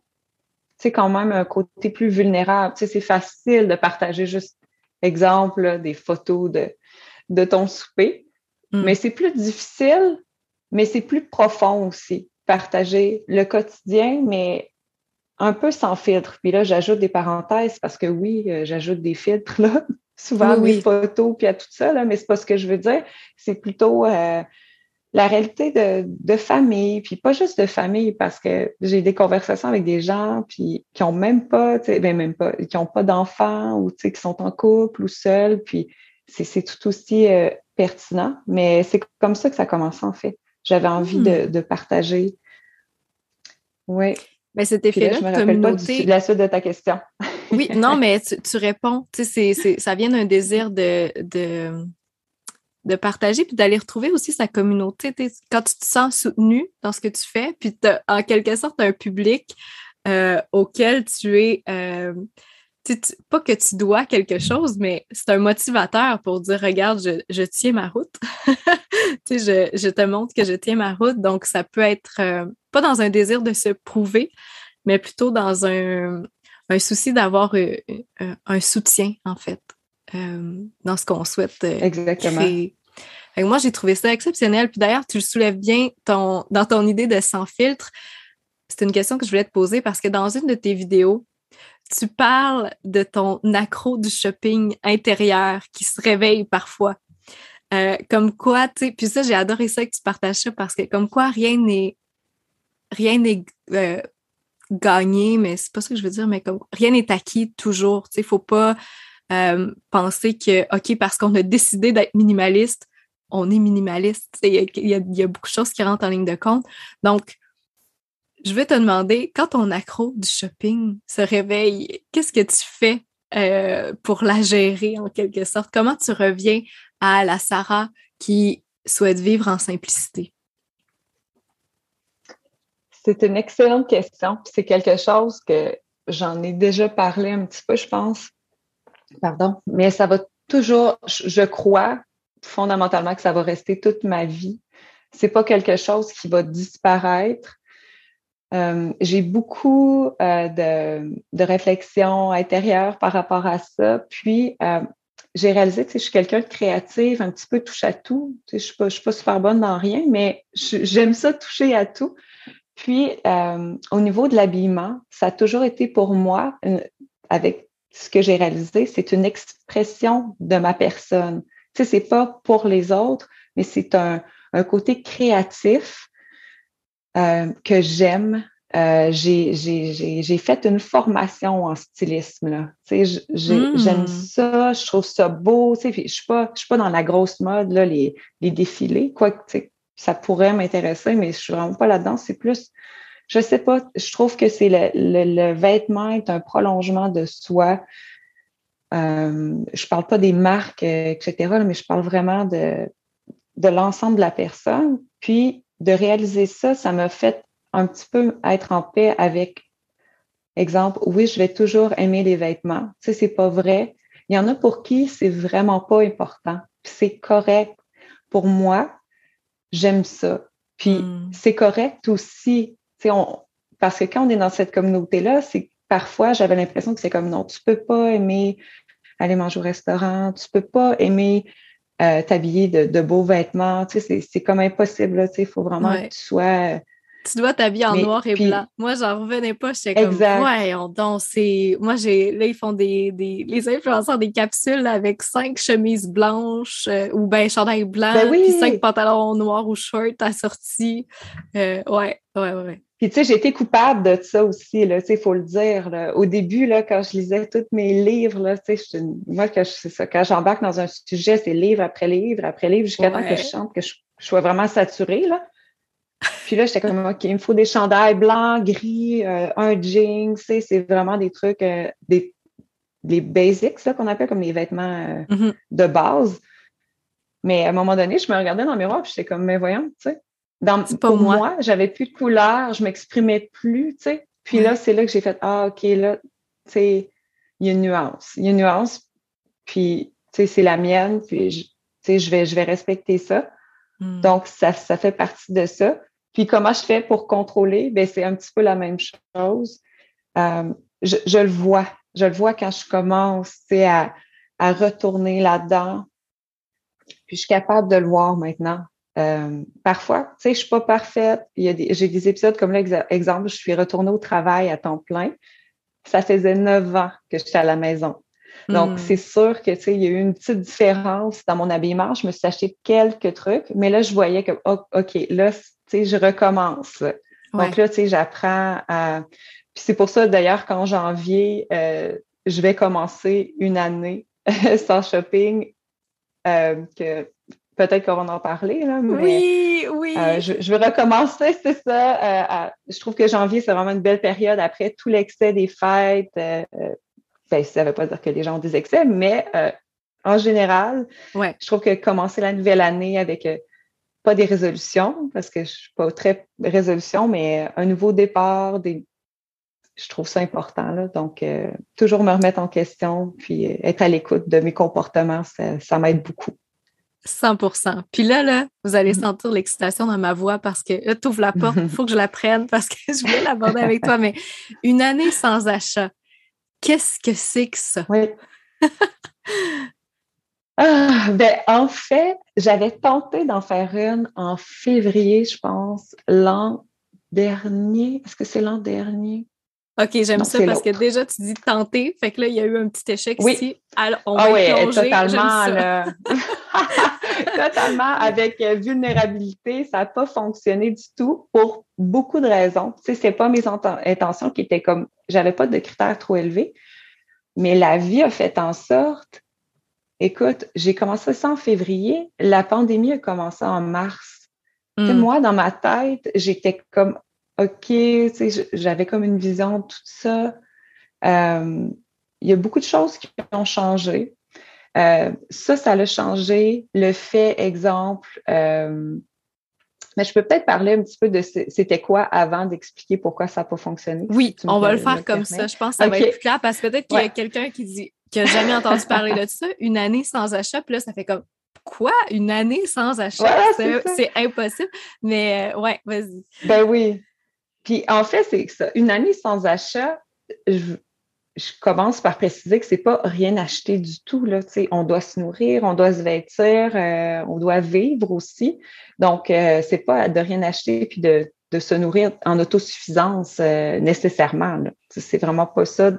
c'est quand même un côté plus vulnérable. Tu sais, c'est facile de partager juste, exemple, des photos de, de ton souper, mm. mais c'est plus difficile, mais c'est plus profond aussi. Partager le quotidien, mais un peu sans filtre. Puis là, j'ajoute des parenthèses parce que oui, euh, j'ajoute des filtres, là, souvent des photos, puis à tout ça, là, mais c'est pas ce que je veux dire. C'est plutôt euh, la réalité de, de, famille, puis pas juste de famille, parce que j'ai des conversations avec des gens puis qui ont même pas, ben même pas, qui ont pas d'enfants ou qui sont en couple ou seuls, puis c'est tout aussi euh, pertinent. Mais c'est comme ça que ça commence en fait. J'avais envie de, hmm. de, partager. Oui. Mais cet effet-là, je me rappelle pas de la suite de ta question. oui, non, mais tu, tu réponds. Tu sais, ça vient d'un désir de, de de partager puis d'aller retrouver aussi sa communauté. Quand tu te sens soutenu dans ce que tu fais, puis tu en quelque sorte un public euh, auquel tu es. Euh, pas que tu dois quelque chose, mais c'est un motivateur pour dire regarde, je, tiens ma route. je, te montre que je tiens ma route. Donc, ça peut être euh, pas dans un désir de se prouver, mais plutôt dans un souci d'avoir un soutien, en fait. Euh, dans ce qu'on souhaite euh, Exactement. créer. moi, j'ai trouvé ça exceptionnel. Puis d'ailleurs, tu le soulèves bien ton, dans ton idée de sans filtre. C'est une question que je voulais te poser parce que dans une de tes vidéos, tu parles de ton accro du shopping intérieur qui se réveille parfois. Euh, comme quoi, tu sais, puis ça, j'ai adoré ça que tu partages ça parce que comme quoi rien n'est rien n'est gagné, mais c'est pas ça que je veux dire, mais comme rien n'est acquis toujours. Tu sais, faut pas euh, penser que, OK, parce qu'on a décidé d'être minimaliste, on est minimaliste. Il y, a, beaucoup de choses qui rentrent en ligne de compte. Donc, je vais te demander, quand ton accro du shopping se réveille, qu'est-ce que tu fais euh, pour la gérer en quelque sorte? Comment tu reviens à la Sarah qui souhaite vivre en simplicité? C'est une excellente question. C'est quelque chose que j'en ai déjà parlé un petit peu, je pense, Pardon. Mais ça va toujours, je crois fondamentalement que ça va rester toute ma vie. C'est pas quelque chose qui va disparaître. Euh, j'ai beaucoup euh, de, de réflexions intérieures par rapport à ça. Puis, euh, j'ai réalisé que je suis quelqu'un de créative, un petit peu touche à tout. Je ne suis, pas, suis pas super bonne dans rien, mais j'aime ça toucher à tout. Puis, au niveau de l'habillement, ça a toujours été pour moi, avec ce que j'ai réalisé, c'est une expression de ma personne. Tu sais, c'est pas pour les autres, mais c'est un, un côté créatif euh, que j'aime. Euh, j'ai fait une formation en stylisme. Là. Tu sais, J'aime hmm. ça, je trouve ça beau. Tu sais, je ne suis, pas, je suis pas dans la grosse mode, là, les, les défilés. Quoi tu sais, ça pourrait m'intéresser, mais je suis vraiment pas là-dedans. C'est plus, je sais pas, je trouve que c'est le, le, vêtement est un prolongement de soi. Euh, je parle pas des marques, etc., mais je parle vraiment de, de l'ensemble de la personne. Puis de réaliser ça, ça m'a fait un petit peu être en paix avec, exemple, oui, je vais toujours aimer les vêtements. Tu sais, c'est pas vrai. Il y en a pour qui c'est vraiment pas important. C'est correct. Pour moi, j'aime ça. Puis hmm. c'est correct aussi. On, parce que quand on est dans cette communauté-là, c'est parfois j'avais l'impression que c'est comme non, tu peux pas aimer aller manger au restaurant, tu peux pas aimer euh, t'habiller de, beaux vêtements. Tu sais, c'est comme impossible. tu sais, il faut vraiment que tu sois. Tu dois t'habiller en noir et blanc. Moi, j'en revenais pas. J'étais comme, ouais, on danse. Moi, j'ai, là, ils font des, des, les influenceurs des capsules avec cinq chemises blanches euh, ou ben chandail blanc, ben puis cinq pantalons noirs ou shorts assortis. Euh, ouais, ouais, ouais. Puis, tu sais, j'ai été coupable de ça aussi, là, tu sais, il faut le dire. Au début, là, quand je lisais tous mes livres, là, tu sais, moi, quand, ça, quand j'embarque dans un sujet, c'est livre après livre après livre jusqu'à temps que je chante, que je, sois vraiment saturée, là. Puis là, j'étais comme, OK, il me faut des chandails blancs, gris, euh, un jean, tu sais, c'est vraiment des trucs, euh, des, des basics, ça qu'on appelle comme les vêtements euh, mm-hmm. de base. Mais à un moment donné, je me regardais dans le miroir, puis j'étais comme, mais voyons, tu sais, dans, pour moi, j'avais plus de couleur, je m'exprimais plus, tu sais. Puis là, c'est là que j'ai fait Ah, OK, là, tu sais, il y a une nuance. Il y a une nuance, puis, tu sais, c'est la mienne, puis, tu sais, je vais, je vais respecter ça. Hmm. Donc, ça, ça fait partie de ça. Puis, comment je fais pour contrôler? Ben, c'est un petit peu la même chose. Euh, je, je, le vois. Je le vois quand je commence, tu sais, à, à retourner là-dedans. Puis, je suis capable de le voir maintenant. Euh, parfois, tu sais, je suis pas parfaite. Il y a j'ai des épisodes comme là, exemple, je suis retournée au travail à temps plein. Ça faisait neuf ans que j'étais à la maison. Donc, hmm. c'est sûr que, tu sais, il y a eu une petite différence dans mon habillement. Je me suis acheté quelques trucs, mais là, je voyais que, oh, OK, là, tu sais, je recommence. Donc là, tu sais, j'apprends à... Puis c'est pour ça, d'ailleurs, qu'en janvier, euh, je vais commencer une année sans shopping, euh, que peut-être qu'on va en parler. Là, mais, oui, oui. Euh, je, je, veux recommencer, c'est ça. Euh, je trouve que janvier, c'est vraiment une belle période après tout l'excès des fêtes. Euh, ben, ça ne veut pas dire que les gens ont des excès, mais en général, ouais. je trouve que commencer la nouvelle année avec pas des résolutions, parce que je ne suis pas très résolution, mais un nouveau départ, des, je trouve ça important. Là. Donc, toujours me remettre en question, puis être à l'écoute de mes comportements, ça, ça m'aide beaucoup. 100% Puis là, là, vous allez mm-hmm. sentir l'excitation dans ma voix parce que tu ouvres la porte, il faut que je la prenne parce que je voulais l'aborder avec toi. Mais une année sans achat, qu'est-ce que c'est que ça? Oui. ah, ben, en fait, j'avais tenté d'en faire une en février, je pense, l'an dernier. Est-ce que c'est l'an dernier? OK, j'aime ça parce que déjà, tu dis tenter. Fait que là, il y a eu un petit échec oui. ici. Alors, on ah va oui, totalement. totalement avec euh, vulnérabilité. Ça n'a pas fonctionné du tout pour beaucoup de raisons. Tu sais, c'est pas mes intentions qui étaient comme, j'avais pas de critères trop élevés, mais la vie a fait en sorte, écoute, j'ai commencé ça en février, la pandémie a commencé en mars. Hmm. moi, dans ma tête, j'étais comme, OK, j'avais comme une vision de tout ça. Euh, il y a beaucoup de choses qui ont changé. Euh, ça, ça l'a changé. Le fait, exemple, euh, mais je peux peut-être parler un petit peu de c'était quoi avant d'expliquer pourquoi ça n'a pas fonctionné. Oui, on va le faire comme ça. Je pense que ça va être plus clair parce que peut-être qu'il y a quelqu'un qui dit qui n'a jamais entendu parler de ça, une année sans achat, puis là, ça fait comme quoi? Une année sans achat? c'est impossible. Mais ouais, vas-y. Ben oui. Puis en fait, c'est ça. Une année sans achat, je, je commence par préciser que c'est pas rien acheter du tout. Là, on doit se nourrir, on doit se vêtir, euh, on doit vivre aussi. Donc, euh, c'est pas de rien acheter puis de, de se nourrir en autosuffisance euh, nécessairement. C'est vraiment pas ça.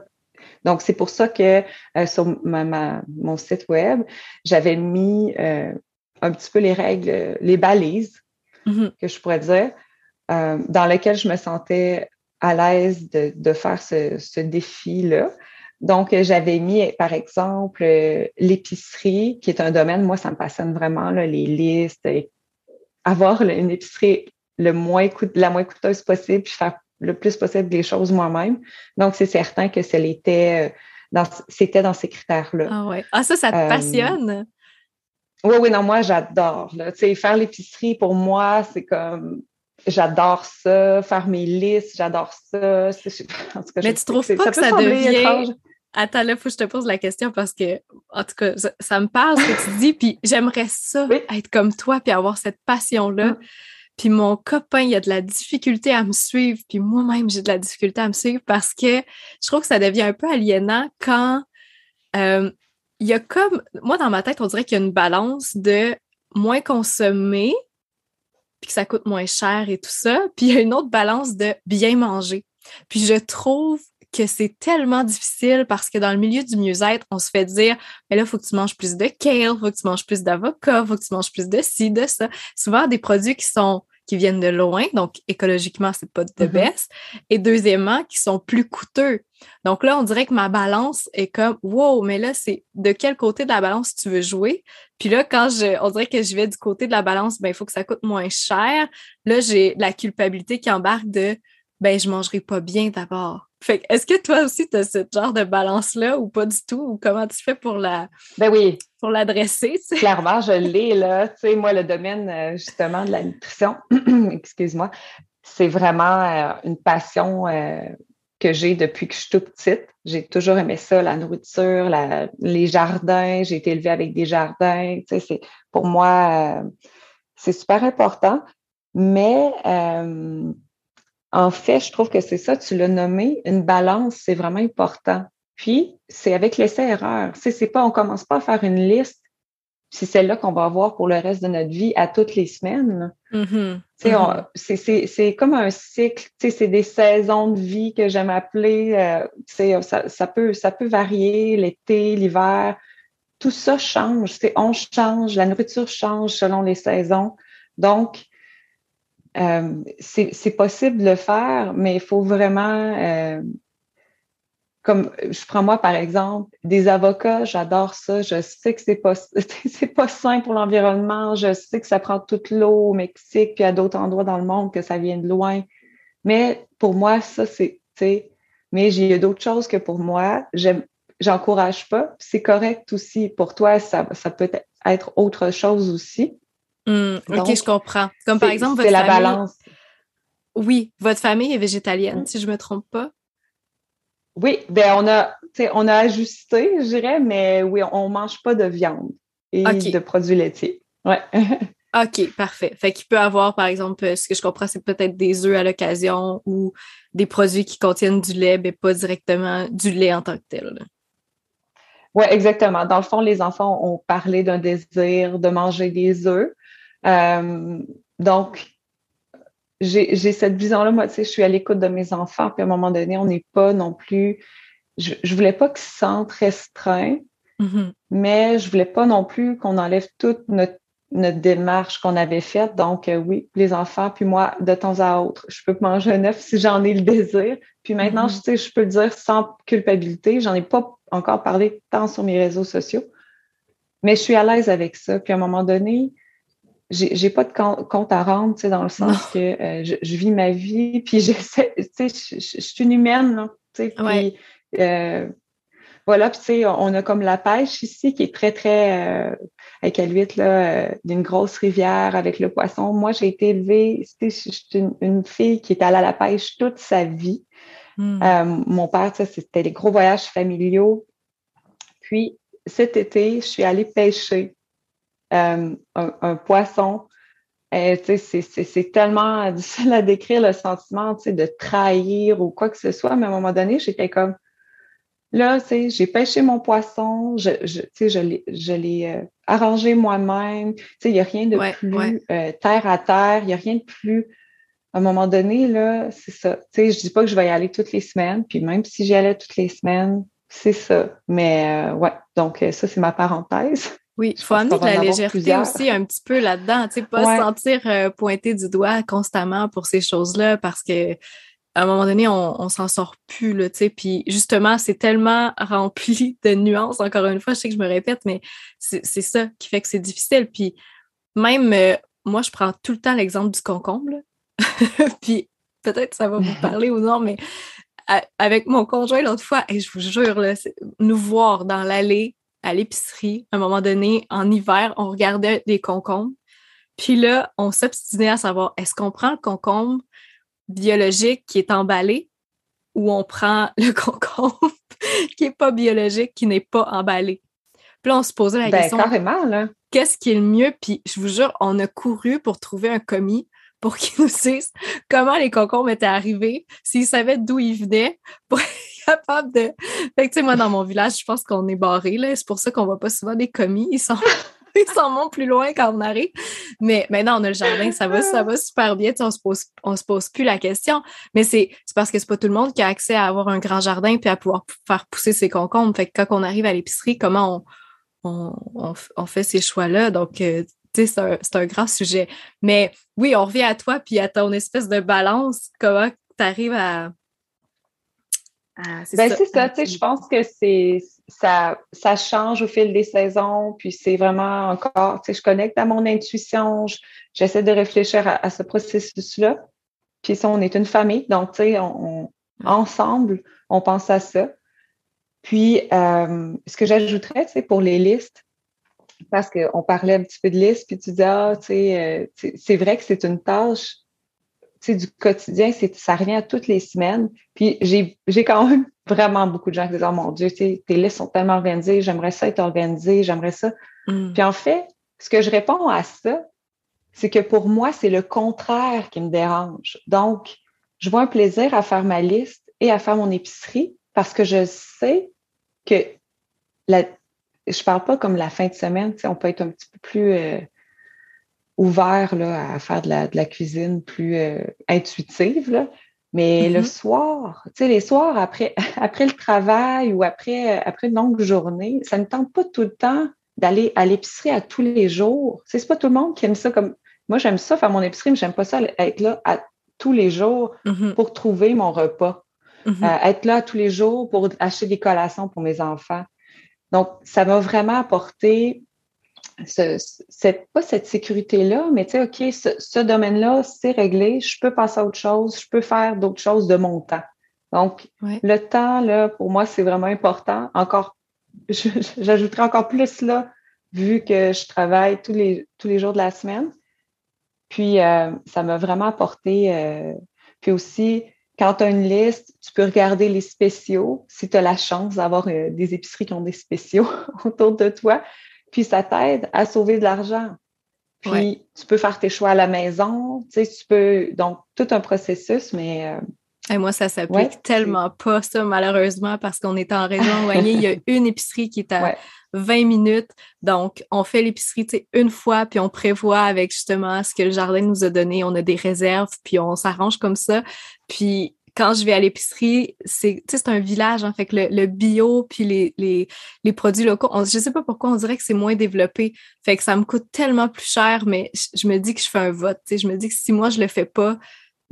Donc, c'est pour ça que euh, sur ma, mon site web, j'avais mis un petit peu les règles, les balises, mm-hmm. que je pourrais dire, dans lesquelles je me sentais à l'aise de, de, faire ce, ce défi-là. Donc, j'avais mis, par exemple, euh, l'épicerie, qui est un domaine, moi, ça me passionne vraiment, là, les listes, avoir une épicerie le moins la moins coûteuse possible, puis faire le plus possible des choses moi-même. Donc, c'est certain que c'était euh, dans, c'était dans ces critères-là. Ah ouais. Ah, ça, ça te euh, passionne? Oui, oui, non, moi, j'adore. Tu sais, faire l'épicerie, pour moi, c'est comme J'adore ça, faire mes listes, j'adore ça. En tout cas, Mais tu trouves pas que ça devient... Attends, là, il faut que je te pose la question parce que, en tout cas, ça, me parle ce que tu dis, puis j'aimerais ça, être comme toi, puis avoir cette passion-là. Mm. Puis mon copain, il a de la difficulté à me suivre, puis moi-même, j'ai de la difficulté à me suivre parce que je trouve que ça devient un peu aliénant quand euh, il y a comme, moi, dans ma tête, on dirait qu'il y a une balance de moins consommer, puis que ça coûte moins cher et tout ça. Puis il y a une autre balance de bien manger. Puis je trouve que c'est tellement difficile parce que dans le milieu du mieux-être, on se fait dire mais là, il faut que tu manges plus de kale, il faut que tu manges plus d'avocat, il faut que tu manges plus de ci, de ça. Souvent des produits qui sont qui viennent de loin, donc écologiquement, c'est pas de mm-hmm. baisse. Et deuxièmement, qui sont plus coûteux. Donc là, on dirait que ma balance est comme wow, mais là, c'est de quel côté de la balance tu veux jouer? Puis là, quand je, on dirait que je vais du côté de la balance, ben, il faut que ça coûte moins cher. Là, j'ai la culpabilité qui embarque de ben, je mangerai pas bien d'abord. Fait est-ce que toi aussi, tu as ce genre de balance-là ou pas du tout? Ou comment tu fais pour la ben oui. pour l'adresser? Clairement, je l'ai là. Tu sais, moi, le domaine euh, justement de la nutrition, excuse-moi, c'est vraiment euh, une passion euh, que j'ai depuis que je suis toute petite. J'ai toujours aimé ça, la nourriture, les jardins. J'ai été élevée avec des jardins. Tu sais, c'est, pour moi, c'est super important. Mais en fait, je trouve que c'est ça, tu l'as nommé, une balance, c'est vraiment important. Puis, c'est avec l'essai-erreur. C'est, c'est pas, on commence pas à faire une liste, c'est celle-là qu'on va avoir pour le reste de notre vie à toutes les semaines. Mm-hmm. Mm-hmm. c'est, c'est, comme un cycle, c'est des saisons de vie que j'aime appeler. Euh, ça, ça, peut, ça peut varier, l'été, l'hiver. Tout ça change. On change, la nourriture change selon les saisons. Donc, euh, c'est possible de le faire, mais il faut vraiment, euh, comme je prends moi par exemple, des avocats, j'adore ça. Je sais que c'est pas pas sain pour l'environnement. Je sais que ça prend toute l'eau au Mexique puis à d'autres endroits dans le monde que ça vient de loin. Mais pour moi, ça c'est, mais j'ai d'autres choses que pour moi, j'encourage pas. C'est correct aussi. Pour toi, ça, ça peut être autre chose aussi. Mmh, ok, je comprends. Comme par exemple, votre la balance. Oui, votre famille est végétalienne, mmh. si je ne me trompe pas. Oui, ben on a, on a ajusté, je dirais, mais oui, on ne mange pas de viande et de produits laitiers. Ouais. OK, parfait. Fait qu'il peut avoir, par exemple, ce que je comprends, c'est peut-être des œufs à l'occasion ou des produits qui contiennent du lait, mais pas directement du lait en tant que tel. Oui, exactement. Dans le fond, les enfants ont parlé d'un désir de manger des œufs. Euh, donc, j'ai cette vision-là. Moi, tu sais, je suis à l'écoute de mes enfants, puis à un moment donné, on n'est pas non plus. Je, je voulais pas qu'ils se sentent restreints, mm-hmm. mais je voulais pas non plus qu'on enlève toute notre, notre démarche qu'on avait faite. Donc, euh, oui, les enfants, puis moi, de temps à autre, je peux manger un œuf si j'en ai le désir. Puis maintenant, mm-hmm. je sais, je peux le dire sans culpabilité. J'en ai pas encore parlé tant sur mes réseaux sociaux, mais je suis à l'aise avec ça. Puis à un moment donné, j'ai pas de compte à rendre, tu sais, dans le sens que euh, je, vis ma vie, puis j'essaie, tu sais, je, suis une humaine, tu sais, puis euh, voilà, puis tu sais, on a comme la pêche ici qui est très, très, euh, avec la huit, là, euh, d'une grosse rivière avec le poisson. Moi, j'ai été élevée, je suis une, fille qui est allée à la pêche toute sa vie. Hmm. mon père, c'était des gros voyages familiaux. Puis, cet été, je suis allée pêcher euh, un, poisson. Euh, c'est tellement difficile à décrire le sentiment de trahir ou quoi que ce soit, mais à un moment donné, j'étais comme Là, tu sais, j'ai pêché mon poisson, je, je, je l'ai, je l'ai euh, arrangé moi-même. Il n'y a rien de plus euh, terre à terre, il n'y a rien de plus. À un moment donné, là, c'est ça. Tu sais, je dis pas que je vais y aller toutes les semaines, puis même si j'y allais toutes les semaines, c'est ça. Mais euh, ouais, donc ça, c'est ma parenthèse. Oui, il faut amener de la légèreté aussi un petit peu là-dedans, tu sais, pas se sentir pointé du doigt constamment pour ces choses-là parce que à un moment donné, on, on s'en sort plus, là, tu sais. Puis justement, c'est tellement rempli de nuances, encore une fois, je sais que je me répète, mais c'est ça qui fait que c'est difficile. Puis même, euh, moi, je prends tout le temps l'exemple du concombre, Puis peut-être ça va vous parler ou non, mais avec mon conjoint l'autre fois, et je vous jure, là, nous voir dans l'allée à l'épicerie, à un moment donné, en hiver, on regardait des concombres. Puis là, on s'obstinait à savoir, est-ce qu'on prend le concombre biologique qui est emballé ou on prend le concombre qui n'est pas biologique, qui n'est pas emballé? Puis là, on se posait la ben, question. Qu'est-ce qui est le mieux? Puis je vous jure, on a couru pour trouver un commis pour qu'il nous dise comment les concombres étaient arrivés, s'ils savaient d'où ils venaient, pour être capable de. Fait que, tu sais, moi, dans mon village, je pense qu'on est barré, là. C'est pour ça qu'on voit pas souvent des commis. Ils sont ils s'en vont plus loin quand on arrive. Mais maintenant, on a le jardin, ça va, ça va super bien. on se pose, on se pose plus la question. Mais c'est parce que c'est pas tout le monde qui a accès à avoir un grand jardin puis à pouvoir faire pousser ses concombres. Fait que quand on arrive à l'épicerie, comment on, on, fait ces choix-là? Donc, euh, tu sais, c'est un, grand sujet. Mais oui, on revient à toi puis à ton espèce de balance. Comment tu arrives à. c'est ben, ça, tu sais, je pense que c'est ça, ça change au fil des saisons, puis c'est vraiment encore, tu sais, je connecte à mon intuition, j'essaie de réfléchir à, ce processus-là. Puis ça, on est une famille, donc, tu sais, on, ensemble, on pense à ça. Puis, euh, ce que j'ajouterais, tu sais, pour les listes, parce qu'on parlait un petit peu de listes, puis tu dis, ah, tu sais, euh, c'est vrai que c'est une tâche du quotidien, ça revient à toutes les semaines. Puis j'ai quand même vraiment beaucoup de gens qui disent Oh mon Dieu, tes listes sont tellement organisées, j'aimerais ça être organisée, j'aimerais ça. Mm. Puis en fait, ce que je réponds à ça, c'est que pour moi, c'est le contraire qui me dérange. Donc, je vois un plaisir à faire ma liste et à faire mon épicerie parce que je sais que la, je parle pas comme la fin de semaine, on peut être un petit peu plus euh, ouvert là, à faire de la, de la cuisine plus euh, intuitive. Là. Mais le mm-hmm. soir, les soirs après, après le travail ou après, après une longue journée, ça ne tente pas tout le temps d'aller à l'épicerie à tous les jours. C'est pas tout le monde qui aime ça comme. Moi, j'aime ça faire mon épicerie, mais j'aime pas ça être là à tous les jours mm-hmm. pour trouver mon repas. Mm-hmm. Euh, être là tous les jours pour acheter des collations pour mes enfants. Donc, ça m'a vraiment apporté cette, pas cette sécurité-là, mais tu sais, OK, ce, domaine-là, c'est réglé, je peux passer à autre chose, je peux faire d'autres choses de mon temps. Donc, le temps, là, pour moi, c'est vraiment important. Encore, j'ajouterai encore plus là, vu que je travaille tous les, tous les jours de la semaine. Puis, euh, ça m'a vraiment apporté. Euh, puis aussi, quand tu as une liste, tu peux regarder les spéciaux si tu as la chance d'avoir euh, des épiceries qui ont des spéciaux autour de toi. Puis ça t'aide à sauver de l'argent. Puis tu peux faire tes choix à la maison, tu sais, tu peux. Donc, tout un processus, mais. Euh, Et moi, ça s'applique tellement pas, ça, malheureusement, parce qu'on est en région éloignée. Il y a une épicerie qui est à 20 minutes. Donc, on fait l'épicerie une fois, puis on prévoit avec justement ce que le jardin nous a donné. On a des réserves, puis on s'arrange comme ça. Puis quand je vais à l'épicerie, c'est c'est un village, hein, fait que le, bio puis les, les, les, produits locaux, on, je sais pas pourquoi on dirait que c'est moins développé, fait que ça me coûte tellement plus cher, mais je, me dis que je fais un vote, je me dis que si moi je le fais pas,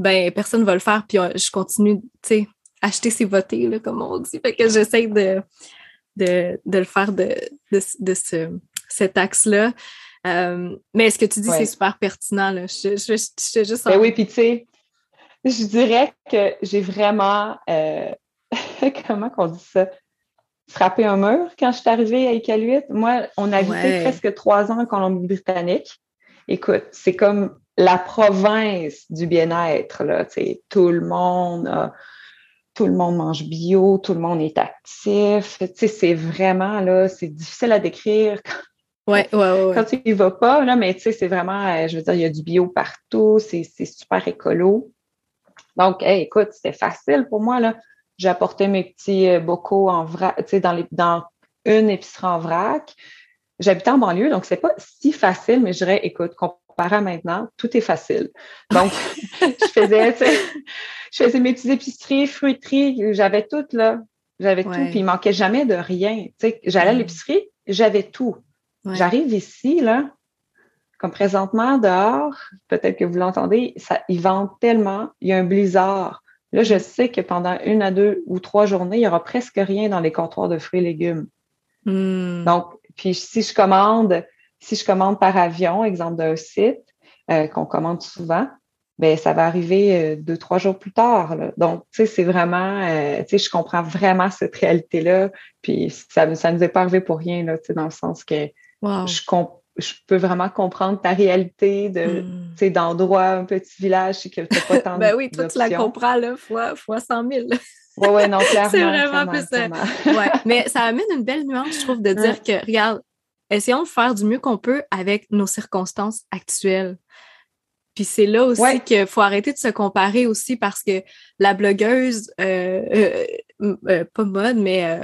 ben personne va le faire, puis je continue, tu sais, acheter c'est voter, là, comme on dit, fait que j'essaie de, de, de, le faire de, de, de ce, cet axe-là. Euh, mais ce que tu dis, c'est super pertinent. Là. Je, je, je, juste ben oui, puis tu sais, je dirais que j'ai vraiment, euh, comment qu'on dit ça, frappé un mur quand je suis arrivée à Iqaluit. Moi, on a habité presque trois ans en Colombie-Britannique. Écoute, c'est comme la province du bien-être. Là, tout le monde tout le monde mange bio, tout le monde est actif. C'est vraiment là, c'est difficile à décrire. Ouais, ouais, ouais, Quand tu y vas pas, là, mais tu sais, c'est vraiment, euh, je veux dire, il y a du bio partout, c'est super écolo. Donc, écoute, c'était facile pour moi. Là. j'apportais mes petits bocaux en vrac, tu sais, dans, les, dans une épicerie en vrac. J'habitais en banlieue, donc c'est pas si facile, mais je dirais, écoute, comparé à maintenant, tout est facile. Donc, je faisais, je faisais mes petites épiceries, fruiteries, j'avais tout là. J'avais tout, puis il manquait jamais de rien. J'allais à l'épicerie, j'avais tout. J'arrive ici, là, comme présentement, dehors, peut-être que vous l'entendez, ça, ils vendent tellement, il y a un blizzard. Là, je sais que pendant une à deux ou trois journées, il y aura presque rien dans les comptoirs de fruits et légumes. Hmm. Donc, puis si je commande, si je commande par avion, exemple d'un site euh, qu'on commande souvent, ben ça va arriver euh, deux, trois jours plus tard. Donc, tu sais, c'est vraiment, euh, tu sais, je comprends vraiment cette réalité-là. Puis ça, ça nous est pas arrivé pour rien, là, tu sais, dans le sens que je, je peux vraiment comprendre ta réalité de, hmm. tu sais, d'endroit, un petit village, que tu pas tant Ben oui, toi, tu la comprends, là, fois, fois 100 000. Oui, oui, non, clairement. c'est vraiment plus ça. Ouais. Mais ça amène une belle nuance, je trouve, de dire que, regarde, essayons de faire du mieux qu'on peut avec nos circonstances actuelles. Puis c'est là aussi qu'il faut arrêter de se comparer aussi parce que la blogueuse, euh, euh, euh, pas mode, mais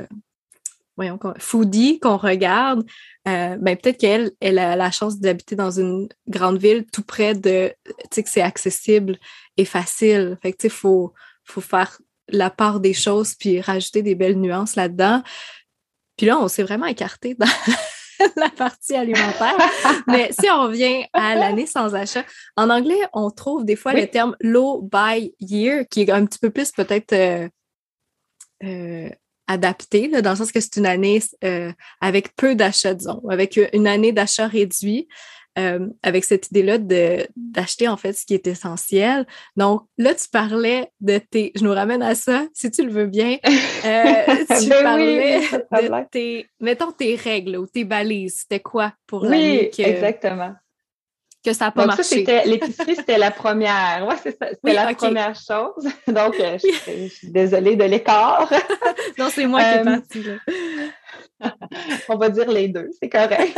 voyons, foodie qu'on regarde, ben peut-être qu'elle elle a la chance d'habiter dans une grande ville tout près de, tu sais, que c'est accessible et facile. Fait que, tu sais, faut, faut faire la part des choses puis rajouter des belles nuances là-dedans. Puis là, on s'est vraiment écarté dans la partie alimentaire. Mais si on revient à l'année sans achat, en anglais, on trouve des fois le terme low buy year, qui est un petit peu plus peut-être euh, euh, adapté, dans le sens que c'est une année euh, avec peu d'achats, disons, avec une année d'achat réduit. Euh, avec cette idée-là d'acheter en fait ce qui est essentiel. Donc là, tu parlais de tes, je nous ramène à ça, si tu le veux bien, euh, tu ben parlais de tes, mettons tes règles ou tes balises. C'était quoi pour l'année que, exactement. que ça n'a pas Donc, marché? l'épicerie, c'était la première. Ouais, c'est ça. C'était la première chose. Donc, euh, je, suis désolée de l'écart. non, c'est moi qui est partie. On va dire les deux, c'est correct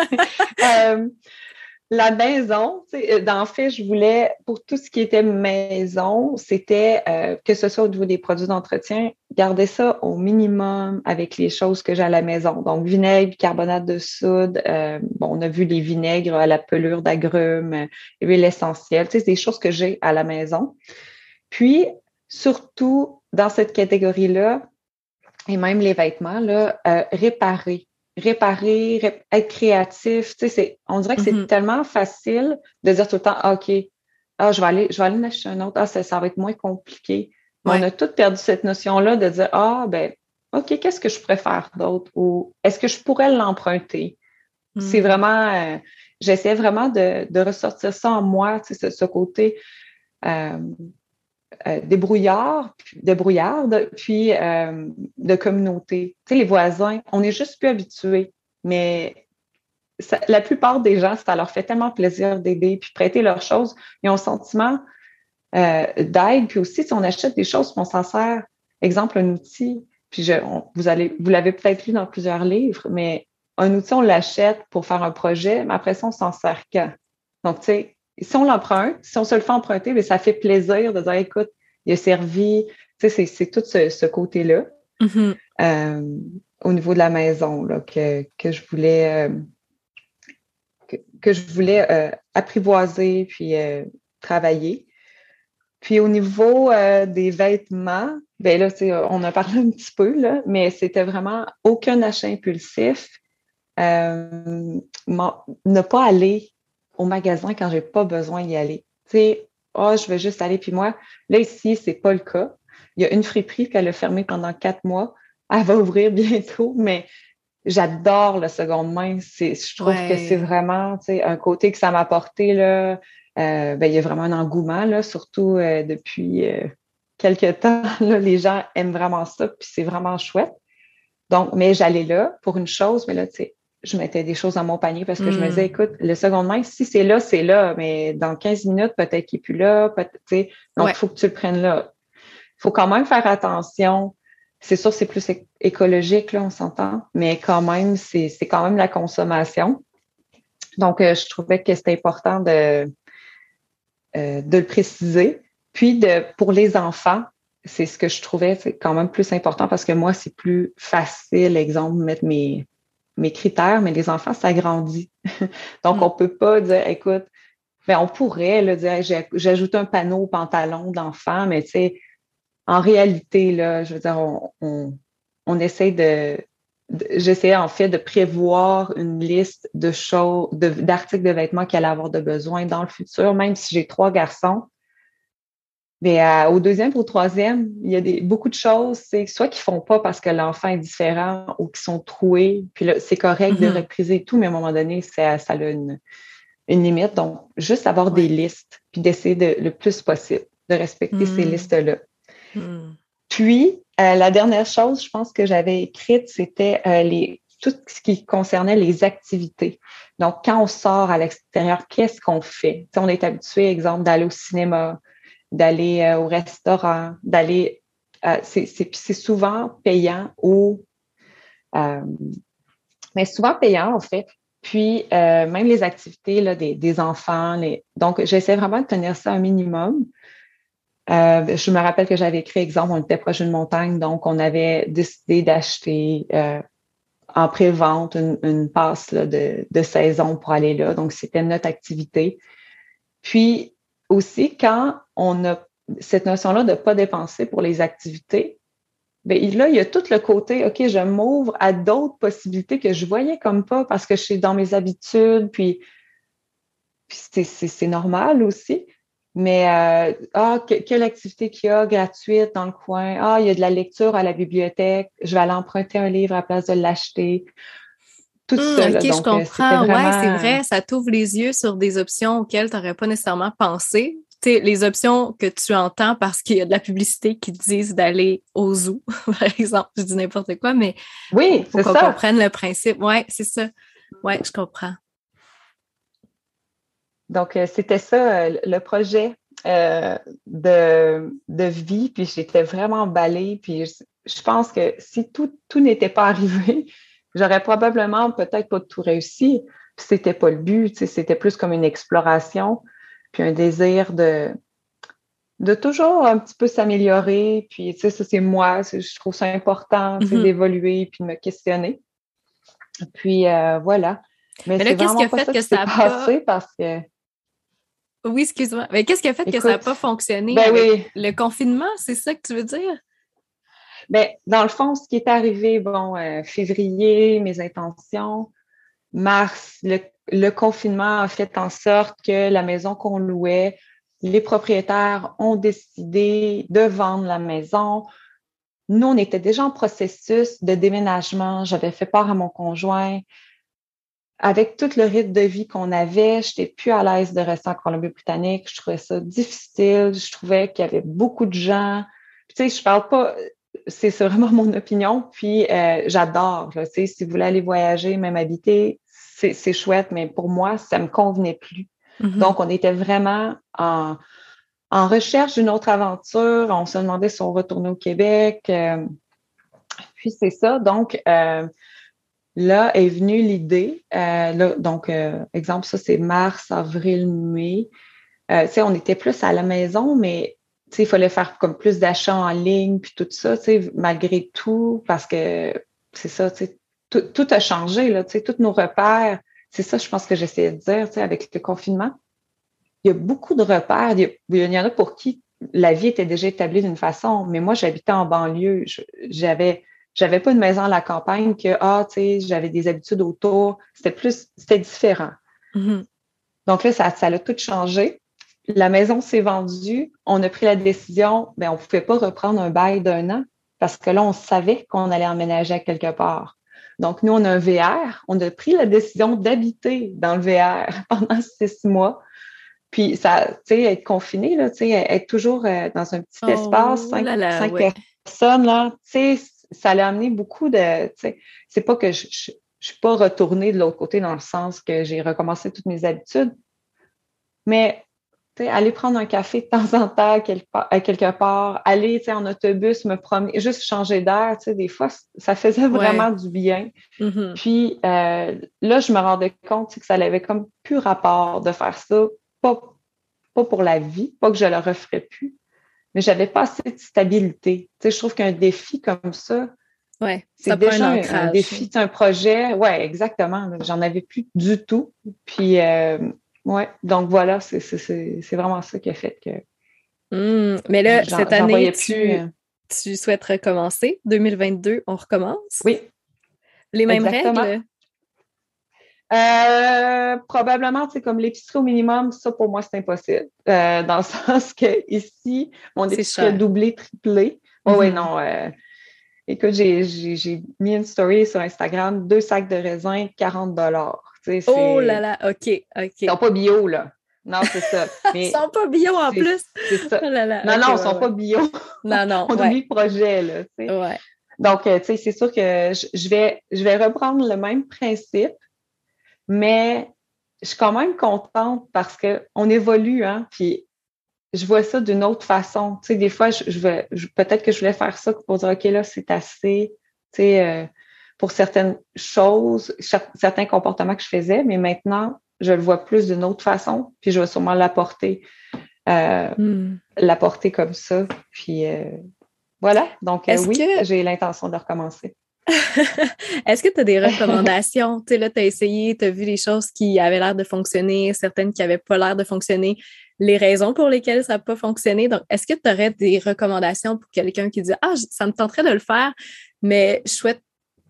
la maison, euh, d'en fait, je voulais, pour tout ce qui était maison, c'était euh, que ce soit au niveau des produits d'entretien, garder ça au minimum avec les choses que j'ai à la maison. Donc, vinaigre, carbonate de soude, euh, bon, on a vu les vinaigres à la pelure d'agrumes, huile essentielle, c'est des choses que j'ai à la maison. Puis, surtout, dans cette catégorie-là, et même les vêtements, là, réparer réparer, être créatif. Tu sais, on dirait que c'est mm-hmm. tellement facile de dire tout le temps, ah, OK, ah, je vais aller, je vais aller en acheter un autre, ah, ça, va être moins compliqué. On a tous perdu cette notion-là de dire, ah, ben, OK, qu'est-ce que je préfère d'autre? Ou est-ce que je pourrais l'emprunter? C'est mm. vraiment, euh, j'essaie vraiment de, de, ressortir ça en moi, tu sais, ce, côté euh, euh, débrouillard, puis euh, de communauté. Tu sais, les voisins, on n'est juste plus habitués, mais la plupart des gens, ça leur fait tellement plaisir d'aider, puis prêter leurs choses. Ils ont le sentiment euh, d'aide, puis aussi, si on achète des choses, on s'en sert, exemple, un outil, puis je, vous allez, l'avez peut-être lu dans plusieurs livres, mais un outil, on l'achète pour faire un projet, mais après ça, on s'en sert quand? Donc, tu sais, si on l'emprunte, si on se le fait emprunter, mais ça fait plaisir de dire, écoute, il a servi, tu sais, c'est tout ce, côté-là mm-hmm. euh, au niveau de la maison là, que, je voulais euh, que, je voulais euh, apprivoiser puis travailler. Puis au niveau des vêtements, ben là, on a parlé un petit peu, là, mais c'était vraiment aucun achat impulsif. ne pas aller au magasin quand j'ai pas besoin d'y aller. Tu sais, oh, je vais juste aller. Puis moi, là, ici, c'est pas le cas. Il y a une friperie qu'elle a fermée pendant quatre mois. Elle va ouvrir bientôt, mais j'adore le seconde main. Je trouve que c'est vraiment tu sais, un côté que ça m'a apporté. Là, euh, ben, il y a vraiment un engouement, là, surtout euh, depuis euh, quelques temps. Là, les gens aiment vraiment ça, puis c'est vraiment chouette. Donc, mais j'allais là pour une chose, mais là, tu sais, je mettais des choses dans mon panier parce que je me disais, hmm. écoute, le second main, si c'est là, c'est là, mais dans 15 minutes, peut-être qu'il n'est plus là. donc, il faut que tu le prennes là. Il faut quand même faire attention. C'est sûr, c'est plus écologique, là, on s'entend, mais quand même, c'est quand même la consommation. Donc, euh, je trouvais que c'était important de, euh, de le préciser. Puis, de, pour les enfants, c'est ce que je trouvais quand même plus important parce que moi, c'est plus facile, exemple, mettre mes, mes critères, mais les enfants, ça grandit. Donc, mm. on peut pas dire, écoute, ben, on pourrait le dire, j'ajoute un panneau au pantalon d'enfant, mais tu sais, en réalité, là, je veux dire, on, on, on essaie de, j'essayais en fait de prévoir une liste de choses, d'articles de, vêtements qu'elle allait avoir de besoin dans le futur, même si j'ai trois garçons. Mais euh, au deuxième ou au troisième, il y a des, beaucoup de choses, c'est soit qu'ils font pas parce que l'enfant est différent ou qu'ils sont troués, puis c'est correct de mm-hmm. repriser tout, mais à un moment donné, ça, ça a une, une limite. Donc, juste avoir des listes, puis d'essayer de, le plus possible de respecter ces mm. listes-là. Mm. Puis, euh, la dernière chose, je pense que j'avais écrite, c'était euh, les tout ce qui concernait les activités. Donc, quand on sort à l'extérieur, qu'est-ce qu'on fait? on est habitué, exemple, d'aller au cinéma, d'aller euh, au restaurant, d'aller. c'est souvent payant ou. mais souvent payant, en fait. Puis, même les activités là, des, des enfants. Les... Donc, j'essaie vraiment de tenir ça un minimum. Euh, je me rappelle que j'avais écrit, exemple, on était proche d'une montagne, donc on avait décidé d'acheter euh, en pré-vente une, passe de, saison pour aller là. Donc, c'était notre activité. Puis aussi, quand on a cette notion-là de ne pas dépenser pour les activités, bien, là, il y a tout le côté, OK, je m'ouvre à d'autres possibilités que je voyais comme pas parce que je suis dans mes habitudes, puis, c'est normal aussi. Mais euh, ah, quelle activité qu'il y a gratuite dans le coin? Ah, il y a de la lecture à la bibliothèque. Je vais aller emprunter un livre à la place de l'acheter. Mmh. OK, je euh, comprends. Oui, c'est vrai. Ça t'ouvre les yeux sur des options auxquelles tu n'aurais pas nécessairement pensé. sais, les options que tu entends parce qu'il y a de la publicité qui te disent d'aller au zoo, par exemple. Je dis n'importe quoi, mais oui, faut qu'on comprenne le principe. Oui, c'est ça. Oui, je comprends. Donc, euh, c'était ça euh, le projet euh, de, de, vie. Puis j'étais vraiment emballée. Puis je, pense que si tout, tout n'était pas arrivé, j'aurais probablement peut-être pas tout réussi. Puis c'était pas le but. C'était plus comme une exploration, puis un désir de, de toujours un petit peu s'améliorer. Puis, tu sais, ça, c'est moi. Je trouve ça important mm-hmm. d'évoluer puis de me questionner. Puis, voilà. Mais, là, qu'est-ce qui a fait que ça a passé parce que oui, excuse-moi. Mais qu'est-ce qui a fait que ça n'a pas fonctionné ben oui. le confinement? C'est ça que tu veux dire? Bien, dans le fond, ce qui est arrivé, bon, euh, février, mes intentions, mars, le, confinement a fait en sorte que la maison qu'on louait, les propriétaires ont décidé de vendre la maison. Nous, on était déjà en processus de déménagement. J'avais fait part à mon conjoint avec tout le rythme de vie qu'on avait, je n'étais plus à l'aise de rester en Colombie-Britannique. Je trouvais ça difficile. Je trouvais qu'il y avait beaucoup de gens. tu sais, je parle pas, c'est vraiment mon opinion. Puis euh, j'adore. Si vous voulez aller voyager, même habiter, c'est chouette, mais pour moi, ça me convenait plus. Mm-hmm. Donc, on était vraiment en, en recherche d'une autre aventure. On se demandait si on retournait au Québec. Euh, puis c'est ça. Donc, euh, Là est venue l'idée, donc, exemple, ça c'est mars, avril, mai. Tu sais, on était plus à la maison, mais il fallait faire comme plus d'achats en ligne, puis tout ça, tu sais, malgré tout, parce que c'est ça, tu sais, tout, a changé, là, tu sais, tous nos repères. C'est ça, je pense que j'essayais de dire, tu sais, avec le confinement. Il y a beaucoup de repères. Il y, en a pour qui la vie était déjà établie d'une façon, mais moi, j'habitais en banlieue. J'avais j'avais pas une maison à la campagne que, ah, tu sais, j'avais des habitudes autour. C'était plus, c'était différent. Mm-hmm. Donc là, ça, ça a tout changé. La maison s'est vendue. On a pris la décision, mais ben, on ne pouvait pas reprendre un bail d'un an parce que là, on savait qu'on allait emménager à quelque part. Donc, nous, on a un VR. On a pris la décision d'habiter dans le VR pendant six mois. Puis, ça, tu sais, être confiné, là, tu sais, être toujours euh, dans un petit oh espace, cinq, personnes, là, tu sais, ça l'a amené beaucoup de. C'est pas que je, je, suis pas retournée de l'autre côté dans le sens que j'ai recommencé toutes mes habitudes, mais aller prendre un café de temps en temps à quelque part, aller en autobus, me promener, juste changer d'air, des fois, ça faisait vraiment du bien. Mm-hmm. Puis euh, là, je me rendais compte que ça n'avait comme plus rapport de faire ça, pas, pas pour la vie, pas que je le referais plus, mais j'avais pas assez de stabilité. Tu sais, je trouve qu'un défi comme ça, ouais, c'est déjà un, défi, un projet. Ouais, exactement. J'en avais plus du tout. Puis, euh, ouais, donc voilà, c'est vraiment ça qui a fait que. Mmh, mais là, cette année, tu, euh, tu souhaites recommencer. 2022, on recommence? Oui. Les mêmes règles? Euh, probablement, c'est comme l'épicerie au minimum, ça pour moi, c'est impossible. Euh, dans le sens que ici, mon épicerie a doublé, triplé. Oh, oui, mm-hmm. non. Euh, écoute, j'ai mis une story sur Instagram, deux sacs de raisins, 40 dollars. Oh là là, OK, OK. Ils sont pas bio, là. Non, c'est ça. ils sont pas bio en plus. C'est ça. Oh non, non, ils sont pas bio. Non, non. On a mis le projet, là. Ouais. Donc, tu sais, c'est sûr que je vais, je vais reprendre le même principe, mais je suis quand même contente parce qu'on évolue, hein, puis je vois ça d'une autre façon. Tu sais, des fois, je, vais, peut-être que je voulais faire ça pour dire, OK, là, c'est assez, tu sais, euh, pour certaines choses, certains comportements que je faisais, mais maintenant, je le vois plus d'une autre façon, puis je vais sûrement l'apporter, euh, hmm. l'apporter comme ça. Puis euh, voilà, donc oui, j'ai l'intention de recommencer. Est-ce que tu as des recommandations? tu sais, là, tu as essayé, tu as vu les choses qui avaient l'air de fonctionner, certaines qui n'avaient pas l'air de fonctionner, les raisons pour lesquelles ça n'a pas fonctionné. Donc, est-ce que tu aurais des recommandations pour quelqu'un qui dit Ah, ça me tenterait de le faire, mais je souhaite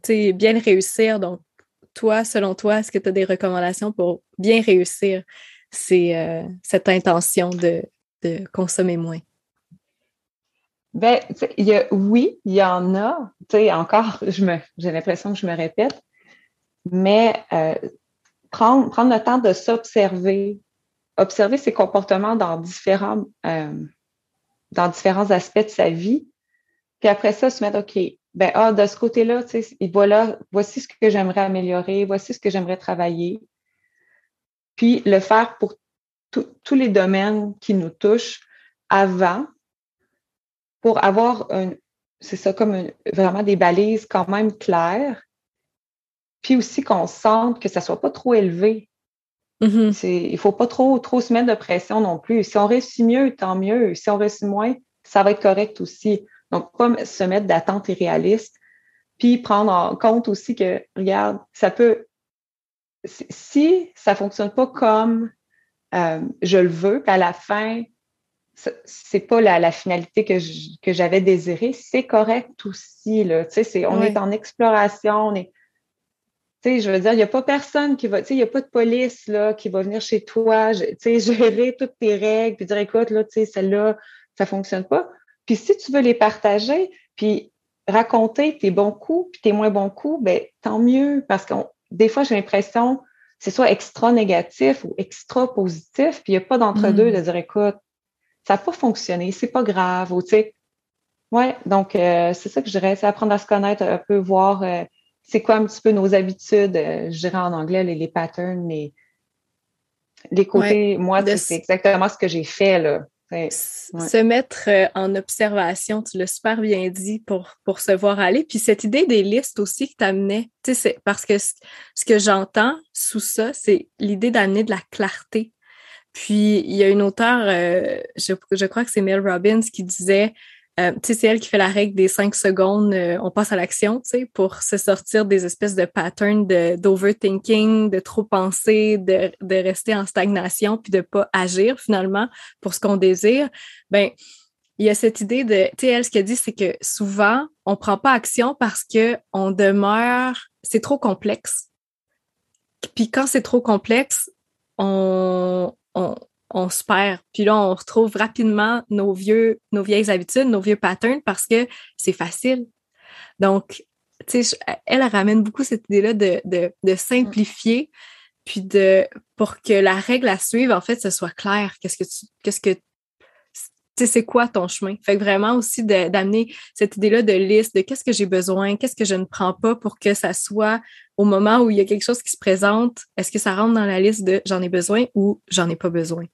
bien réussir. Donc, toi, selon toi, est-ce que tu as des recommandations pour bien réussir euh, cette intention de, de consommer moins? Ben, y a, oui, il y en a. Encore, j'ai l'impression que je me répète, mais euh, prendre, prendre le temps de s'observer, observer ses comportements dans différents, euh, dans différents aspects de sa vie, puis après ça, se mettre, OK, ben, ah, de ce côté-là, tu sais, voilà, voici ce que j'aimerais améliorer, voici ce que j'aimerais travailler. Puis le faire pour tous les domaines qui nous touchent avant pour avoir un, c'est ça, comme vraiment des balises quand même claires. Puis aussi qu'on sente que ça soit pas trop élevé. Mm-hmm. Il ne faut pas trop, trop se mettre de pression non plus. Si on réussit mieux, tant mieux. Si on réussit moins, ça va être correct aussi. Donc, pas se mettre d'attente irréaliste. Puis prendre en compte aussi que, regarde, ça peut. Si ça ne fonctionne pas comme euh, je le veux, qu'à la fin, c'est pas la, finalité que, j'avais désirée, c'est correct aussi. Là. on est en exploration, on est. je veux dire, il n'y a pas personne qui va, il n'y a pas de police là, qui va venir chez toi, gérer toutes tes règles, puis dire écoute, là, celle-là, ça ne fonctionne pas. Puis si tu veux les partager, puis raconter tes bons coups, puis tes moins bons coups, ben tant mieux, parce que des fois, j'ai l'impression c'est soit extra négatif ou extra positif, puis il n'y a pas d'entre-deux mm. de dire écoute, ça n'a pas fonctionné, c'est pas grave, ou tu sais. Ouais, donc euh, c'est ça que je dirais, c'est apprendre à se connaître un peu, voir euh, c'est quoi un petit peu nos habitudes, euh, je dirais en anglais, les, patterns, les, les côtés. moi, c'est exactement ce que j'ai fait, là. Se mettre en observation, tu l'as super bien dit pour, pour se voir aller. Puis cette idée des listes aussi que tu amenais, parce que ce que j'entends sous ça, c'est l'idée d'amener de la clarté. Puis, il y a une auteure, euh, je, crois que c'est Mel Robbins, qui disait, euh, tu sais, c'est elle qui fait la règle des cinq secondes, euh, on passe à l'action, tu sais, pour se sortir des espèces de patterns d'overthinking, de, trop penser, de, rester en stagnation, puis de pas agir finalement pour ce qu'on désire. Ben, il y a cette idée de, tu sais, elle, ce qu'elle dit, c'est que souvent, on prend pas action parce que on demeure, c'est trop complexe. Puis quand c'est trop complexe, on, on, se perd. Puis là, on retrouve rapidement nos vieux, nos vieilles habitudes, nos vieux patterns parce que c'est facile. Donc, tu sais, elle, ramène beaucoup cette idée-là de, simplifier, puis de pour que la règle à suivre, en fait, ce soit clair. Qu'est-ce que tu, qu'est-ce que c'est quoi ton chemin? Fait que vraiment aussi d'amener cette idée-là de liste de qu'est-ce que j'ai besoin, qu'est-ce que je ne prends pas pour que ça soit au moment où il y a quelque chose qui se présente, est-ce que ça rentre dans la liste de j'en ai besoin ou j'en ai pas besoin?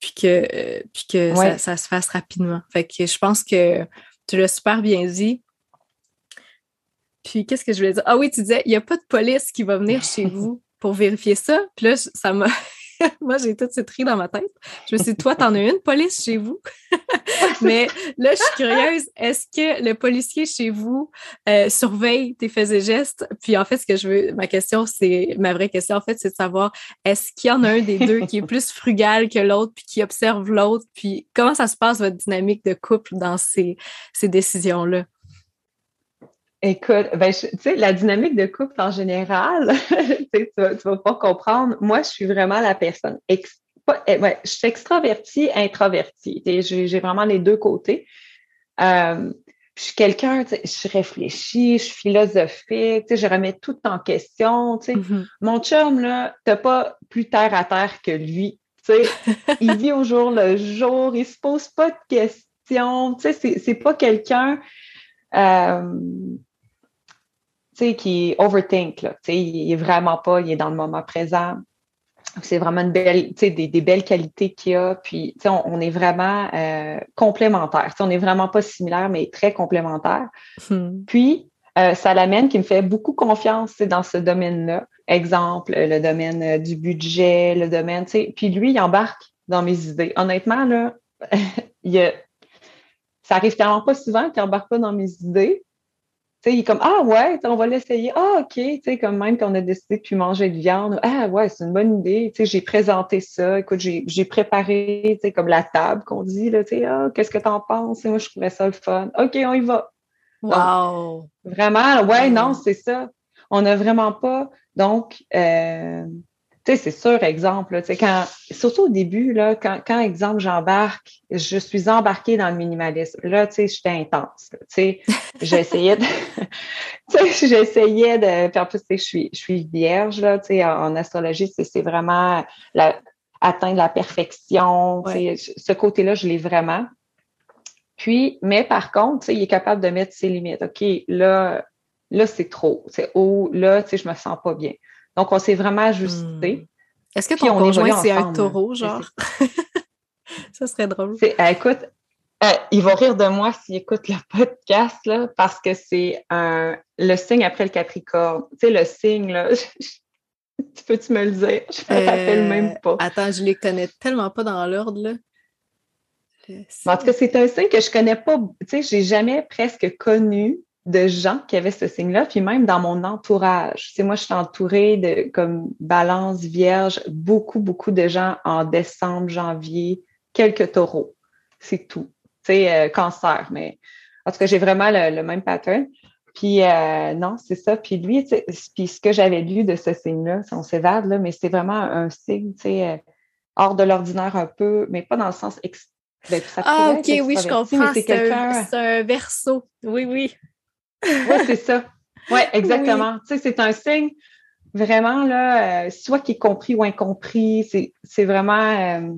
Puis que, puis que ça, se fasse rapidement. Fait que je pense que tu l'as super bien dit. Puis qu'est-ce que je voulais dire? Ah oui, tu disais, il n'y a pas de police qui va venir chez vous pour vérifier ça. Puis là, ça m'a moi, j'ai tout ces tri dans ma tête. Je me suis dit, toi, t'en as une police chez vous? Mais là, je suis curieuse, est-ce que le policier chez vous euh, surveille tes faits et gestes? Puis en fait, ce que je veux, ma question, c'est, ma vraie question, en fait, c'est de savoir, est-ce qu'il y en a un des deux qui est plus frugal que l'autre, puis qui observe l'autre? Puis comment ça se passe, votre dynamique de couple dans ces, ces décisions-là? Écoute, ben, tu sais, la dynamique de couple en général, tu vas, vas pas comprendre. Moi, je suis vraiment la personne. Eh, ouais, je suis extravertie, introvertie. J'ai vraiment les deux côtés. Euh, je suis quelqu'un, je réfléchis, je suis philosophique, je remets tout en question. Mm-hmm. Mon chum, là, t'as pas plus terre à terre que lui. il vit au jour le jour, il se pose pas de questions. C'est pas quelqu'un. Euh, qui overthink, là, il est vraiment pas, il est dans le moment présent. C'est vraiment une belle, des, des belles qualités qu'il a. Puis, on, on est vraiment euh, complémentaires. on n'est vraiment pas similaires, mais très complémentaires. Hmm. Puis, euh, ça l'amène qui me fait beaucoup confiance dans ce domaine-là. Exemple, le domaine euh, du budget, le domaine, puis lui, il embarque dans mes idées. Honnêtement, là, il a, ça arrive tellement pas souvent qu'il embarque pas dans mes idées, il est comme Ah ouais, on va l'essayer. Ah, OK, tu sais, comme même qu'on a décidé de plus manger de viande. Ah ouais, c'est une bonne idée. Tu sais, j'ai présenté ça. Écoute, j'ai préparé, tu sais, comme la table qu'on dit, là, tu sais, ah, qu'est-ce que t'en penses? moi, je trouvais ça le fun. OK, on y va. Wow! vraiment, ouais, non, c'est ça. On n'a vraiment pas. Donc, euh, sais, c'est sûr, exemple, tu sais, quand, surtout au début, là, quand, quand exemple, j'embarque, je suis embarquée dans le minimalisme. Là, tu sais, j'étais intense. Tu sais, j'essayais de, tu sais, j'essayais de, puis en plus, tu sais, je suis, je suis vierge, là, tu sais, en, astrologie, c'est vraiment la, atteindre la perfection. Tu sais, ce côté-là, je l'ai vraiment. Puis, mais par contre, tu sais, il est capable de mettre ses limites. OK, là, là, c'est trop. C'est haut, là, tu sais, je me sens pas bien. Donc, on s'est vraiment ajusté. Hmm. Est-ce que ton conjoint, c'est un taureau, genre? ça serait drôle. Euh, écoute, euh, il va rire de moi s'il écoute le podcast, là, parce que c'est le signe après le Capricorne. Tu sais, le signe, là, tu peux-tu me le dire? Je me rappelle même euh, pas. Attends, je les connais tellement pas dans l'ordre, là. En tout cas, c'est un signe que je connais pas. Tu sais, j'ai jamais presque connu de gens qui avaient ce signe-là, puis même dans mon entourage. Tu moi, je suis entourée de comme balance vierge, beaucoup, beaucoup de gens en décembre, janvier, quelques taureaux. C'est tout. Tu sais, euh, cancer, mais en tout cas, j'ai vraiment le, même pattern. Puis euh, non, c'est ça. Puis lui, puis ce que j'avais lu de ce signe-là, on s'évade, là, mais c'est vraiment un signe, tu sais, euh, hors de l'ordinaire un peu, mais pas dans le sens ex ben, ah, ok, oui, je comprends. C'est un, un verso. Oui, oui. Oui, c'est ça. Oui, exactement. Tu sais, c'est un signe vraiment, là, euh, soit qui est compris ou incompris. C'est vraiment. Euh,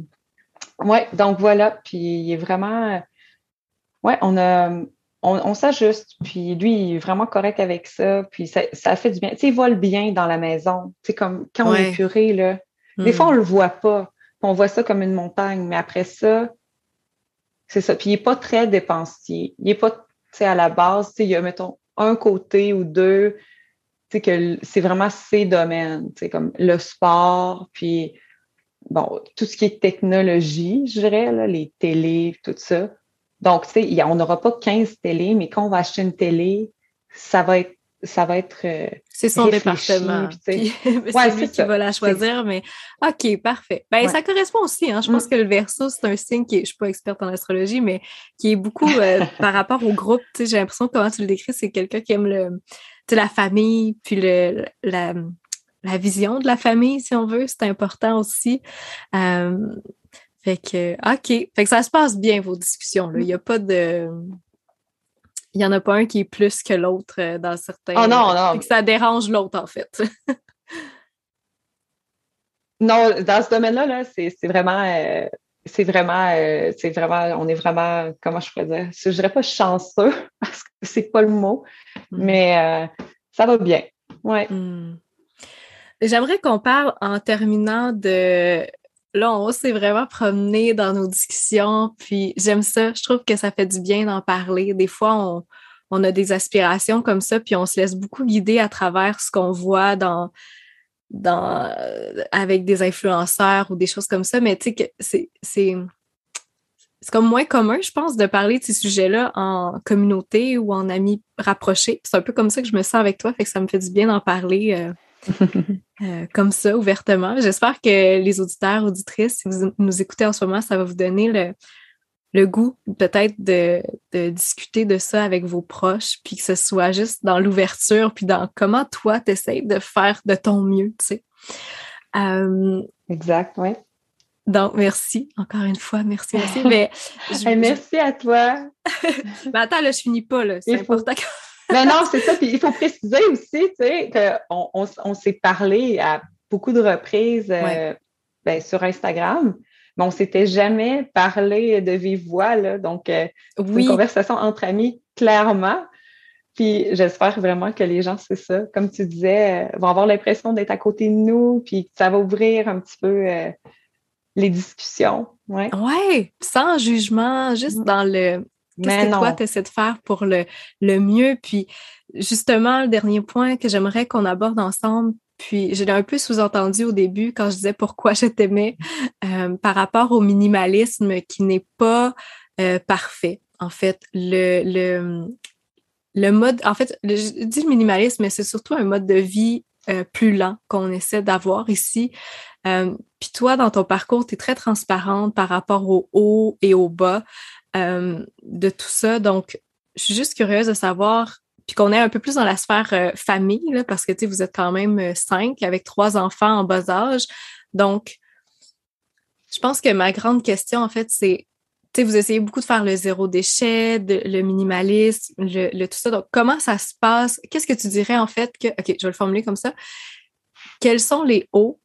oui, donc voilà. Puis il est vraiment. Euh, oui, on a. On, s'ajuste, puis lui, il est vraiment correct avec ça, puis ça, ça fait du bien. Tu sais, il vole bien dans la maison. Tu sais, comme quand on est puré, là, des fois, hmm. on le voit pas. On voit ça comme une montagne, mais après ça, c'est ça. Puis il n'est pas très dépensier. Il n'est pas à la base, il y a, mettons, un côté ou deux, que c'est vraiment ses domaines, comme le sport, puis bon, tout ce qui est technologie, je dirais, là, les télés, tout ça. Donc, tu sais, on n'aura pas 15 télés, mais quand on va acheter une télé, ça va être ça va être. Euh, c'est son département. c'est lui qui va la choisir, mais OK, parfait. Ben, ça correspond aussi. Hein. Je pense mm. que le verso, c'est un signe qui est, je suis pas experte en astrologie, mais qui est beaucoup euh, par rapport au groupe. J'ai l'impression que comment tu le décris, c'est quelqu'un qui aime le, la famille, puis le, la, la vision de la famille, si on veut. C'est important aussi. Euh, fait que, OK. Fait que ça se passe bien, vos discussions. Là. Il n'y a pas de il n'y en a pas un qui est plus que l'autre euh, dans certains. Oh non, non. que ça dérange l'autre, en fait. non, dans ce domaine-là, -là, c'est vraiment. Euh, c'est vraiment, euh, c'est vraiment, on est vraiment, comment je pourrais dire, je dirais pas chanceux, parce que c'est pas le mot, hmm. mais ça va bien. Ouais. Hmm. J'aimerais qu'on parle en terminant de là, on s'est vraiment promené dans nos discussions, puis j'aime ça. Je trouve que ça fait du bien d'en parler. Des fois, on, a des aspirations comme ça, puis on se laisse beaucoup guider à travers ce qu'on voit dans, dans, avec des influenceurs ou des choses comme ça, mais tu sais, c'est comme moins commun, je pense, de parler de ces sujets-là en communauté ou en amis rapprochés. C'est un peu comme ça que je me sens avec toi, fait que ça me fait du bien d'en parler euh, euh, comme ça, ouvertement. J'espère que les auditeurs, auditrices, si vous nous écoutez en ce moment, ça va vous donner le, le goût peut-être de, discuter de ça avec vos proches, puis que ce soit juste dans l'ouverture, puis dans comment toi, tu essaies de faire de ton mieux, tu sais. Euh, exact, oui. Donc, merci, encore une fois, merci, merci. Mais, merci à toi. Mais attends, là, je finis pas, là. C'est important que... Mais non, c'est ça. Puis il faut préciser aussi, tu sais, qu'on on, s'est parlé à beaucoup de reprises euh, ben, sur Instagram mais on s'était jamais parlé de vive voix, là. Donc, euh, une conversation entre amis, clairement. Puis j'espère vraiment que les gens, c'est ça, comme tu disais, euh, vont avoir l'impression d'être à côté de nous, puis que ça va ouvrir un petit peu euh, les discussions. Ouais. ouais, sans jugement, juste mm. dans le Qu'est-ce que toi, tu essaies de faire pour le, le mieux? Puis, justement, le dernier point que j'aimerais qu'on aborde ensemble, puis, je l'ai un peu sous-entendu au début quand je disais pourquoi je t'aimais euh, par rapport au minimalisme qui n'est pas euh, parfait. En fait, le, le, le mode, en fait, je dis le minimalisme, mais c'est surtout un mode de vie euh, plus lent qu'on essaie d'avoir ici. puis toi, dans ton parcours, tu es très transparente par rapport au haut et au bas de tout ça. Donc, je suis juste curieuse de savoir puis qu'on est un peu plus dans la sphère euh, famille, là, parce que vous êtes quand même euh, cinq avec trois enfants en bas âge. Donc, je pense que ma grande question, en fait, c'est vous essayez beaucoup de faire le zéro déchet, le minimalisme, le, tout ça. Donc, comment ça se passe? Qu'est-ce que tu dirais en fait que, OK, je vais le formuler comme ça. Quels sont les hauts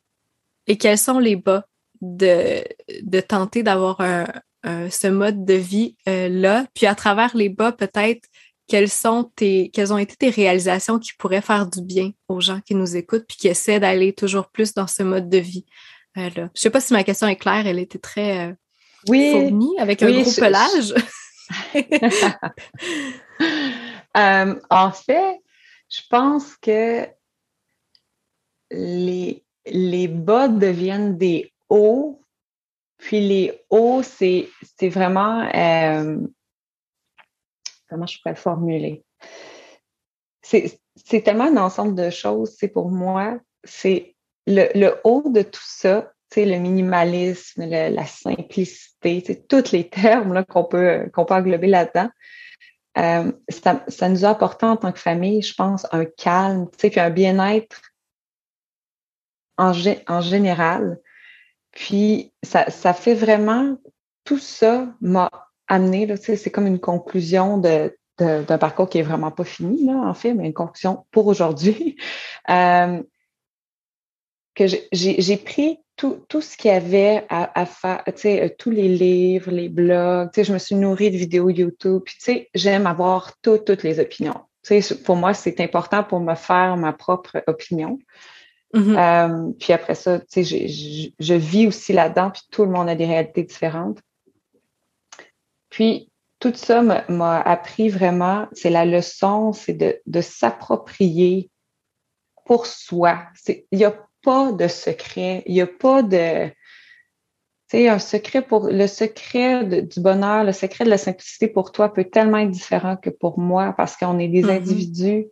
et quels sont les bas de, de tenter d'avoir un, ce mode de vie-là? Euh, puis à travers les bas, peut-être, quelles sont tes, quelles ont été tes réalisations qui pourraient faire du bien aux gens qui nous écoutent puis qui essaient d'aller toujours plus dans ce mode de vie euh, là. Je sais pas si ma question est claire, elle était très euh, oui, fournie avec un gros pelage. Euh, en fait, je pense que les, les bas deviennent des hauts, puis les hauts, c'est vraiment comment je pourrais le formuler? C'est tellement un ensemble de choses, c'est pour moi, c'est le, haut de tout ça, c'est le minimalisme, la simplicité, c'est tous les termes qu'on peut, peut englober là-dedans. Euh, ça, nous a apporté en tant que famille, je pense, un calme, puis un bien-être en, en, général. Puis ça, ça fait vraiment, tout ça m'a amener, c'est comme une conclusion de, d'un parcours qui est vraiment pas fini, là, en fait, mais une conclusion pour aujourd'hui. Euh, que j'ai pris tout, tout ce qu'il y avait à, faire, euh, tous les livres, les blogs, je me suis nourrie de vidéos YouTube, puis j'aime avoir toutes, les opinions. Pour moi, c'est important pour me faire ma propre opinion. Mm-hmm. Euh, puis après ça, tu sais, je vis aussi là-dedans, puis tout le monde a des réalités différentes. Puis, tout ça m'a appris vraiment, c'est la leçon, c'est de, s'approprier pour soi. Il n'y a pas de secret, il n'y a pas de... Tu sais, un secret pour... Le secret du bonheur, le secret de la simplicité pour toi peut tellement être différent que pour moi parce qu'on est des mm-hmm. individus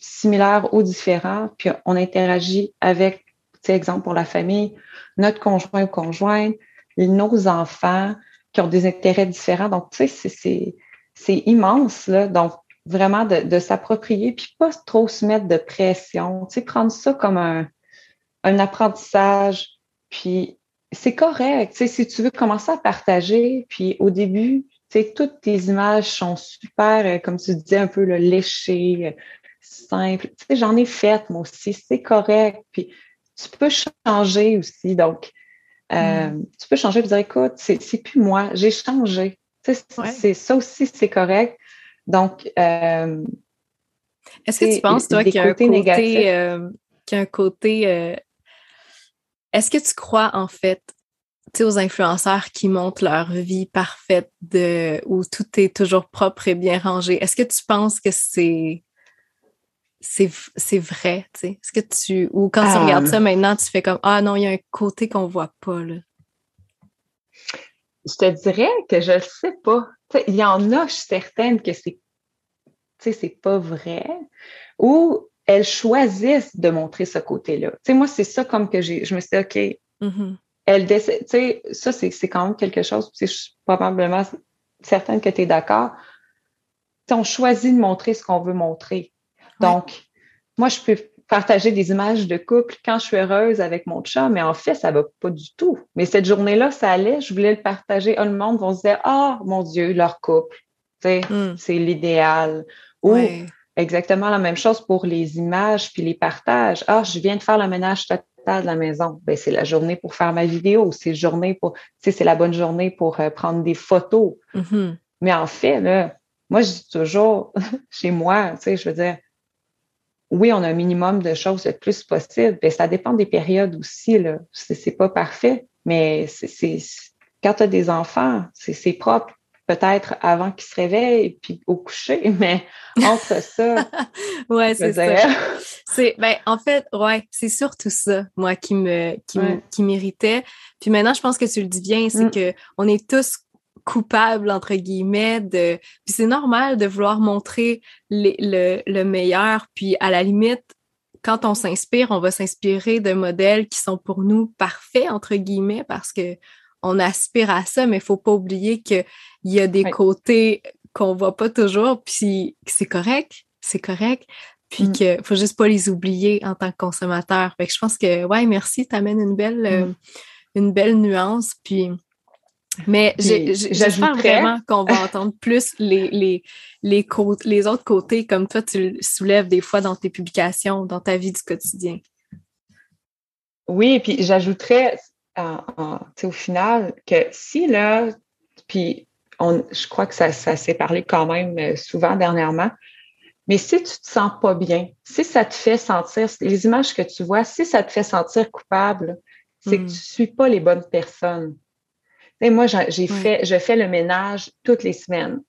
similaires ou différents, puis on interagit avec, exemple pour la famille, notre conjoint ou conjointe, nos enfants, qui ont des intérêts différents. Donc, tu sais, c'est immense, là. Donc, vraiment de, s'approprier, puis pas trop se mettre de pression. Tu sais, prendre ça comme un, un apprentissage, puis c'est correct. Tu si tu veux commencer à partager, puis au début, sais, toutes tes images sont super, euh, comme tu disais, un peu le léché, euh, simple. Tu sais, j'en ai fait, moi aussi, c'est correct. Puis tu peux changer aussi. Donc, euh, mm. Tu peux changer et dire écoute, c'est plus moi, j'ai changé. C'est ça aussi, c'est correct. Donc, euh, est-ce que tu penses, toi, qu'il y a un côté, euh, un côté est-ce que tu crois en fait aux influenceurs qui montrent leur vie parfaite de où tout est toujours propre et bien rangé? Est-ce que tu penses que c'est c'est vrai, tu sais? Est-ce que tu. Ou quand tu regardes ça maintenant, tu fais comme Ah non, il y a un côté qu'on voit pas, là. Je te dirais que je ne sais pas. il y en a, je suis certaine que c'est c'est pas vrai. Ou elles choisissent de montrer ce côté-là. Tu sais, moi, c'est ça comme que j'ai, je me suis dit, OK, mm-hmm. Elle tu sais, ça, c'est quand même quelque chose, je suis probablement certaine que tu es d'accord. On choisit de montrer ce qu'on veut montrer. Donc, moi, je peux partager des images de couple quand je suis heureuse avec mon chat, mais en fait, ça va pas du tout. Mais cette journée-là, ça allait, je voulais le partager. Oh, le monde va se dire, ah, mon Dieu, leur couple, mm. c'est l'idéal. Ou exactement la même chose pour les images puis les partages. Ah, je viens de faire le ménage total de la maison. Ben, c'est la journée pour faire ma vidéo. C'est la journée pour, c'est la bonne journée pour euh, prendre des photos. Mm-hmm. Mais en fait, là, moi, je dis toujours chez moi, tu sais, je veux dire, oui, on a un minimum de choses le plus possible. ben, ça dépend des périodes aussi. Là. C'est, pas parfait, mais c'est, quand tu as des enfants, c'est, propre peut-être avant qu'ils se réveillent puis au coucher, mais entre ça. ouais, c'est ça. c'est ben en fait, ouais, c'est surtout ça moi qui me qui, qui m'irritait. Puis maintenant je pense que tu le dis bien, c'est mm. que on est tous coupable, entre guillemets, de... Puis c'est normal de vouloir montrer le, le, meilleur, puis à la limite, quand on s'inspire, on va s'inspirer de modèles qui sont pour nous parfaits, entre guillemets, parce que on aspire à ça, mais il faut pas oublier qu'il y a des côtés qu'on voit pas toujours, puis c'est correct, c'est correct, puis mm. qu'il faut juste pas les oublier en tant que consommateur. Fait que je pense que, ouais, merci, tu amènes une belle, mm. euh, une belle nuance, puis mais j'espère vraiment qu'on va entendre plus les, les, les, les autres côtés, comme toi, tu le soulèves des fois dans tes publications, dans ta vie du quotidien. Oui, puis j'ajouterais au final que si là, puis on, je crois que ça, ça s'est parlé quand même euh, souvent dernièrement, mais si tu te sens pas bien, si ça te fait sentir, les images que tu vois, si ça te fait sentir coupable, c'est que hmm. tu suis pas les bonnes personnes moi, j'ai fait, je fais le ménage toutes les semaines.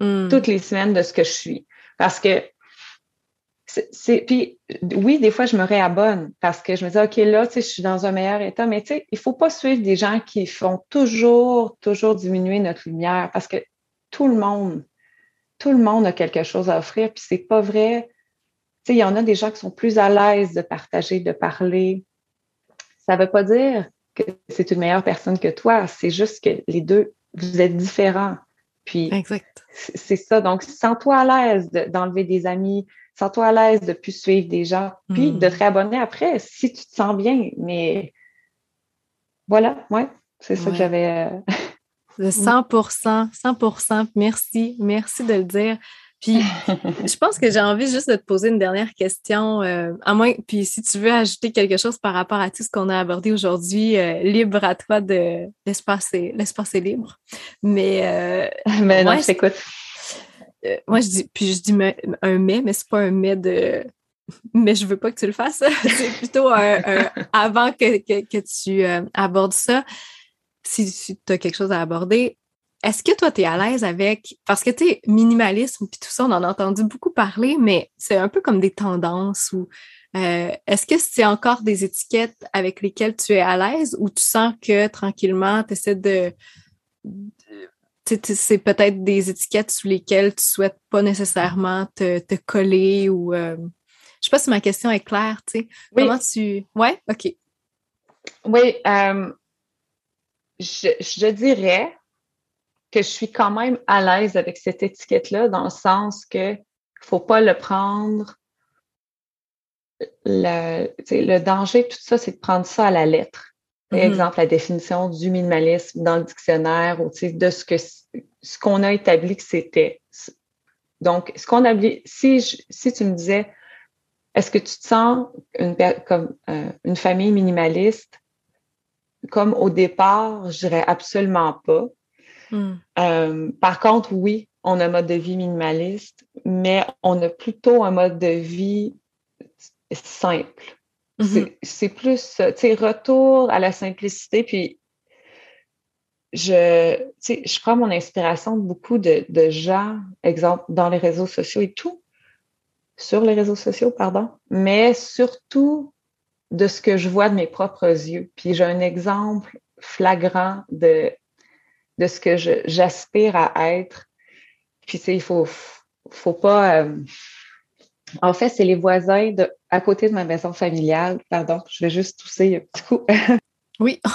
Hmm. Toutes les semaines de ce que je suis. Parce que c'est puis oui des fois je me réabonne parce que je me dis ok là tu sais je suis dans un meilleur état mais tu sais il faut pas suivre des gens qui font toujours toujours diminuer notre lumière parce que tout le monde tout le monde a quelque chose à offrir puis c'est pas vrai tu sais il y en a des gens qui sont plus à l'aise de partager de parler ça veut pas dire que c'est une meilleure personne que toi. C'est juste que les deux, vous êtes différents. Puis, c'est ça. Donc, sens-toi à l'aise d'enlever des amis, sens-toi à l'aise de plus suivre des gens, puis de te hmm. réabonner après si tu te sens bien. Mais voilà, ouais, c'est ça que j'avais. De 100 100% Merci. Merci de le dire. Puis, je pense que j'ai envie juste de te poser une dernière question, euh, à moins, puis si tu veux ajouter quelque chose par rapport à tout ce qu'on a abordé aujourd'hui, euh, libre à toi de l'espace l'espace est libre. Mais, euh, mais non, je t'écoute. Moi, je dis, puis je dis un mais, mais c'est pas un mais de mais je veux pas que tu le fasses. c'est plutôt un, avant que, que, tu abordes ça. Si, si tu as quelque chose à aborder, est-ce que toi, tu es à l'aise avec. Parce que tu es minimalisme, puis tout ça, on en a entendu beaucoup parler, mais c'est un peu comme des tendances ou. Euh, est-ce que c'est encore des étiquettes avec lesquelles tu es à l'aise ou tu sens que tranquillement, tu essaies de. C'est peut-être des étiquettes sous lesquelles tu souhaites pas nécessairement te, coller ou. Euh, je sais pas si ma question est claire, tu sais. Comment tu. Ouais, OK. Oui, euh, je, je dirais que je suis quand même à l'aise avec cette étiquette-là, dans le sens que ne faut pas le prendre. Le, le danger, tout ça, c'est de prendre ça à la lettre. Par mm-hmm. exemple, la définition du minimalisme dans le dictionnaire ou de ce que ce qu'on a établi que c'était. Donc, ce qu'on a si, si tu me disais, est-ce que tu te sens une, comme euh, une famille minimaliste? Comme au départ, je dirais absolument pas. Hmm. Euh, par contre, oui, on a un mode de vie minimaliste, mais on a plutôt un mode de vie simple. Mm-hmm. C'est plus, tu sais, retour à la simplicité. Puis, je, je prends mon inspiration de beaucoup de, gens, exemple, dans les réseaux sociaux et tout. sur les réseaux sociaux, pardon, mais surtout de ce que je vois de mes propres yeux. Puis j'ai un exemple flagrant de, de ce que j'aspire à être. Puis, tu sais, il faut, faut pas. Euh, en fait, c'est les voisins de, à côté de ma maison familiale. Pardon, je vais juste tousser un petit coup. oui.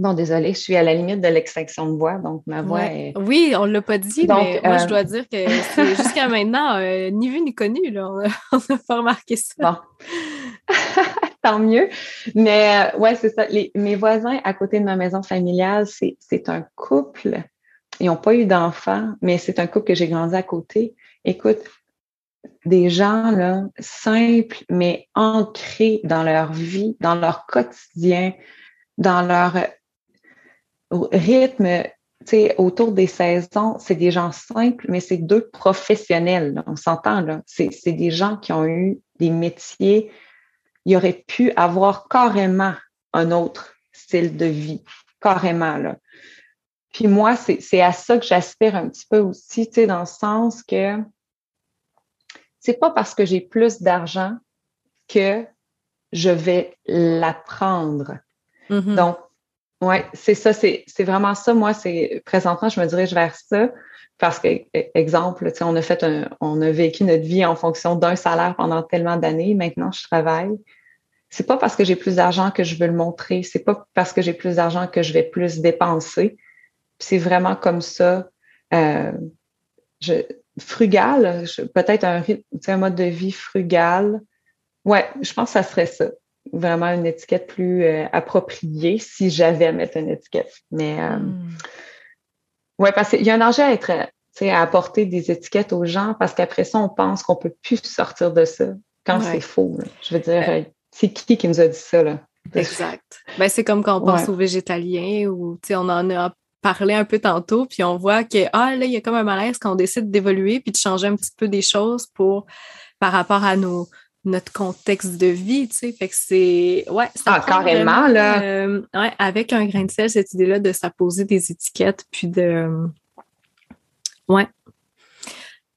Bon, désolée, je suis à la limite de l'extinction de voix, donc ma voix est... Oui, on ne l'a pas dit, mais moi, je euh, dois dire que jusqu'à maintenant, euh, ni vu ni connu, là, on n'a pas remarqué ça. Bon. Tant mieux. Mais euh, ouais, c'est ça. mes voisins à côté de ma maison familiale, c'est un couple. Ils n'ont pas eu d'enfants, mais c'est un couple que j'ai grandi à côté. Écoute, des gens là, simples, mais ancrés dans leur vie, dans leur quotidien, dans leur rythme, tu sais, autour des saisons, c'est des gens simples, mais c'est deux professionnels, on s'entend. C'est des gens qui ont eu des métiers, il aurait pu avoir carrément un autre style de vie, carrément là. Puis moi, c'est à ça que j'aspire un petit peu aussi, tu sais, dans le sens que c'est pas parce que j'ai plus d'argent que je vais l'apprendre. Mm-hmm. Donc, oui, c'est ça, c'est vraiment ça. Moi, c'est présentement, je me dirige vers ça parce que, e, exemple, on a fait un, on a vécu notre vie en fonction d'un salaire pendant tellement d'années. Maintenant, je travaille. C'est pas parce que j'ai plus d'argent que je veux le montrer. C'est pas parce que j'ai plus d'argent que je vais plus dépenser. C'est vraiment comme ça. Euh, je, frugal, peut-être un, un mode de vie frugal. Ouais, je pense que ça serait ça vraiment une étiquette plus euh, appropriée si j'avais à mettre une étiquette. Mais euh, hmm. ouais, parce qu'il y a un enjeu à être, à apporter des étiquettes aux gens parce qu'après ça, on pense qu'on peut plus sortir de ça quand c'est faux. Je veux dire, c'est qui qui nous a dit ça là? Exact. Ben, c'est comme quand on pense aux végétaliens ou on en a parlé un peu tantôt, puis on voit que ah là, il y a comme un malaise quand on décide d'évoluer puis de changer un petit peu des choses pour par rapport à nos, notre contexte de vie, tu sais. Fait que c'est. Ouais, ça ah, carrément, là. Euh, ouais, avec un grain de sel, cette idée-là de s'apposer des étiquettes, puis de. Ouais.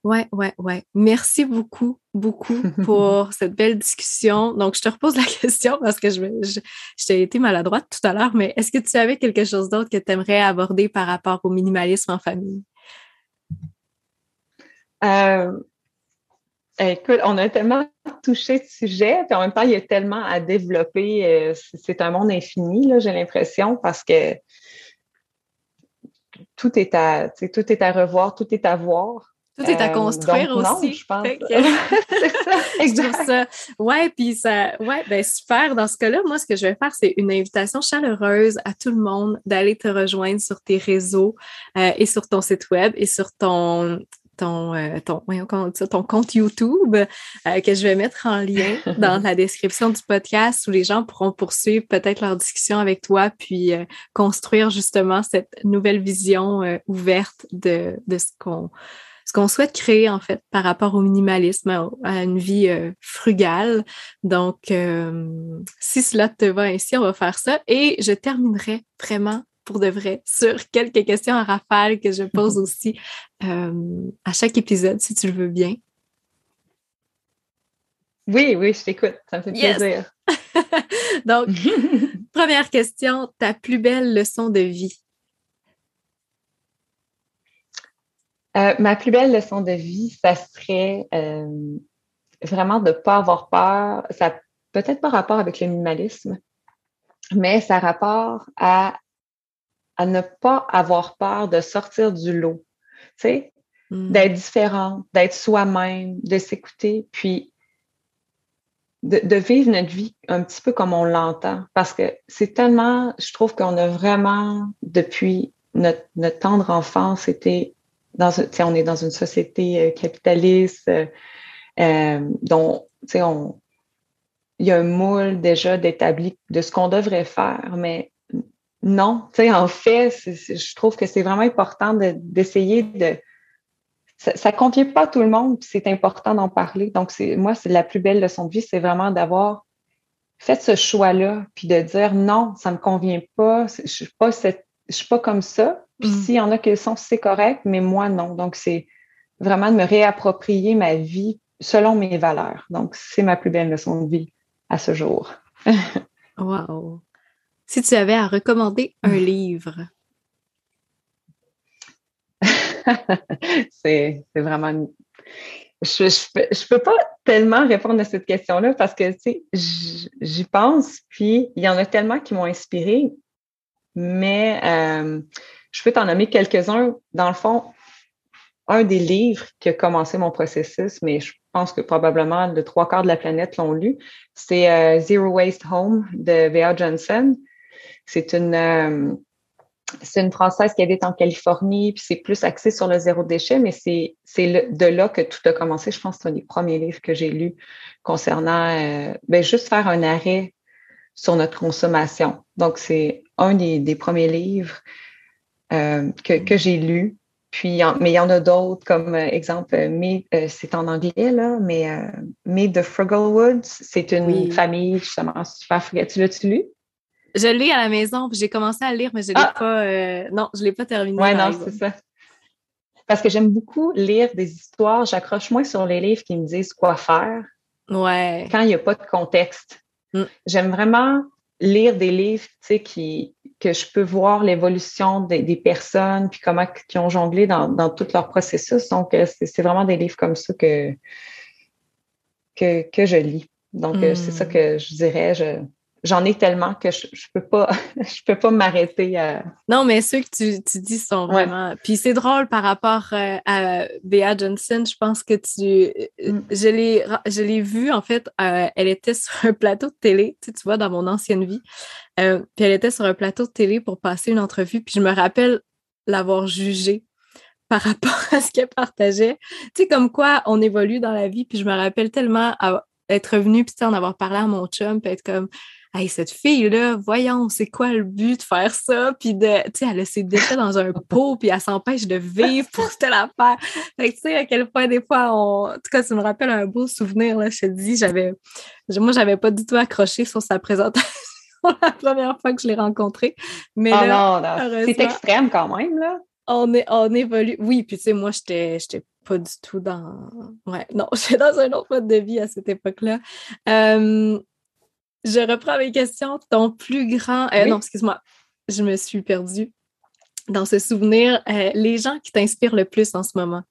Ouais, ouais, ouais. Merci beaucoup, beaucoup pour cette belle discussion. Donc, je te repose la question parce que je, je, je t'ai été maladroite tout à l'heure, mais est-ce que tu avais quelque chose d'autre que tu aimerais aborder par rapport au minimalisme en famille? Euh, Écoute, on a tellement touché de sujet, puis en même temps, il y a tellement à développer. Euh, c'est un monde infini, j'ai l'impression, parce que tout est à, tout est à revoir, tout est à voir. Tout est à euh, construire aussi. je pense. c'est ça, ça. Ouais, puis ça, ouais, ben super. Dans ce cas-là, moi, ce que je vais faire, c'est une invitation chaleureuse à tout le monde d'aller te rejoindre sur tes réseaux euh, et sur ton site web et sur ton ton, euh, ton, ton compte YouTube euh, que je vais mettre en lien dans la description du podcast où les gens pourront poursuivre peut-être leur discussion avec toi puis euh, construire justement cette nouvelle vision ouverte de, de ce qu'on ce qu'on souhaite créer en fait par rapport au minimalisme, à, une vie frugale. Donc, si cela te va ainsi, on va faire ça. Et je terminerai vraiment pour de vrai sur quelques questions à rafale que je pose aussi euh, à chaque épisode, si tu le veux bien. Oui, oui, je t'écoute. Ça me fait plaisir. Donc, première question, ta plus belle leçon de vie? Euh, ma plus belle leçon de vie, ça serait euh, vraiment de ne pas avoir peur. Ça peut-être pas rapport avec le minimalisme, mais ça a rapport à à ne pas avoir peur de sortir du lot, tu sais, hmm. d'être différent, d'être soi-même, de s'écouter, puis de, vivre notre vie un petit peu comme on l'entend. Parce que c'est tellement, je trouve qu'on a vraiment, depuis notre, notre tendre enfance, été on est dans une société euh, capitaliste euh, euh, dont, on, il y a un moule déjà d'établi de ce qu'on devrait faire, mais non, en fait, je trouve que c'est vraiment important d'essayer de, ça ne convient pas à tout le monde, c'est important d'en parler. Donc, moi, c'est la plus belle leçon de vie, c'est vraiment d'avoir fait ce choix-là, puis de dire non, ça ne me convient pas, je je suis pas comme ça, Puis mm. s'il y en a qui le sont, c'est correct, mais moi, non. Donc, c'est vraiment de me réapproprier ma vie selon mes valeurs. Donc, c'est ma plus belle leçon de vie à ce jour. wow! Si tu avais à recommander un livre. c'est vraiment je, je, peux, pas tellement répondre à cette question-là parce que, tu sais, j'y pense, puis il y en a tellement qui m'ont inspiré, mais euh, je peux t'en nommer quelques-uns. Dans le fond, un des livres qui a commencé mon processus, mais je pense que probablement le trois quarts de la planète l'ont lu, c'est euh, Zero Waste Home de V.A. Johnson. C'est une, euh, c'est une Française qui habite en Californie, puis c'est plus axé sur le zéro déchet, mais c'est, de là que tout a commencé. Je pense que c'est un des premiers livres que j'ai lus concernant euh, ben, juste faire un arrêt sur notre consommation. Donc, c'est un des, premiers livres euh, que, j'ai lu. Puis, mais il y en a d'autres, comme euh, exemple, c'est en anglais, là, mais Me the Frugal Woods, c'est une famille justement super frugale. Tu l'as-tu lu? Je lis à la maison, j'ai commencé à lire, mais je l'ai ah! pas. Euh, non, je l'ai pas terminé. Oui, non, c'est ça. Parce que j'aime beaucoup lire des histoires. J'accroche moins sur les livres qui me disent quoi faire. Ouais. Quand il n'y a pas de contexte. Mm. J'aime vraiment lire des livres, qui, que je peux voir l'évolution des, personnes, puis comment ils ont jonglé dans, dans tout leur processus. Donc, euh, c'est vraiment des livres comme ça que, que, que je lis. Donc, euh, c'est ça mm. que je dirais. Je, j'en ai tellement que je, je peux pas je peux pas m'arrêter à... Non, mais ceux que tu, tu dis sont vraiment. Puis c'est drôle par rapport euh, à Bea Johnson. Je pense que tu. Euh, mm. Je l'ai je l'ai vue, en fait, euh, elle était sur un plateau de télé, tu, sais, tu vois, dans mon ancienne vie. puis elle était sur un plateau de télé pour passer une entrevue. Puis je me rappelle l'avoir jugée par rapport à ce qu'elle partageait. Tu sais, comme quoi on évolue dans la vie. Puis je me rappelle tellement être revenue, puis en avoir parlé à mon chum, puis être comme Hey, cette fille-là, voyons, c'est quoi le but de faire ça? Puis de, tu sais, elle s'est déchets dans un pot, puis elle s'empêche de vivre pour telle affaire. Fait que tu sais, à quel point des fois, on... en tout cas, ça me rappelle un beau souvenir, là, je te dis, j'avais, moi, j'avais pas du tout accroché sur sa présentation la première fois que je l'ai rencontrée. Mais oh non, non. c'est extrême quand même, là. On, est, on évolue. Oui, puis tu sais, moi, j'étais, j'étais pas du tout dans. Ouais, non, j'étais dans un autre mode de vie à cette époque-là. Euh, je reprends mes questions. Ton plus grand. Euh, non, excuse-moi. Je me suis perdue dans ce souvenir. Euh, les gens qui t'inspirent le plus en ce moment?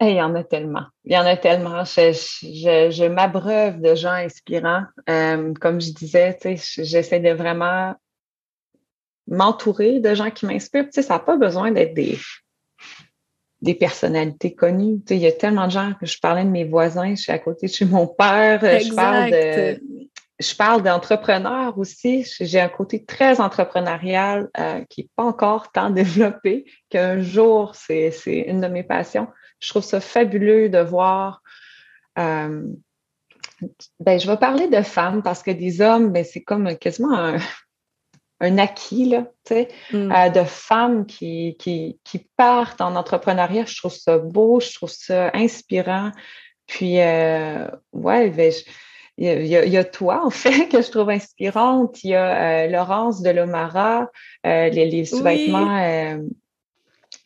il y en a tellement. Il y en a tellement. Je, m'abreuve de gens inspirants. Euh, comme je disais, j'essaie de vraiment m'entourer de gens qui m'inspirent. ça n'a pas besoin d'être des, des personnalités connues. Tu sais, il y a tellement de gens que je parlais de mes voisins, je suis à côté de chez mon père, je parle de je parle d'entrepreneurs aussi. J'ai un côté très entrepreneurial euh, qui n'est pas encore tant développé, qu'un jour, c'est une de mes passions. Je trouve ça fabuleux de voir. Euh, ben, je vais parler de femmes parce que des hommes, ben, c'est comme quasiment un, un acquis là, mm. euh, de femmes qui, qui, partent en entrepreneuriat. Je trouve ça beau, je trouve ça inspirant. Puis, euh, ouais, ben, il y, a, toi, en fait, que je trouve inspirante. Il y a euh, Laurence de Lomara, les, les sous-vêtements.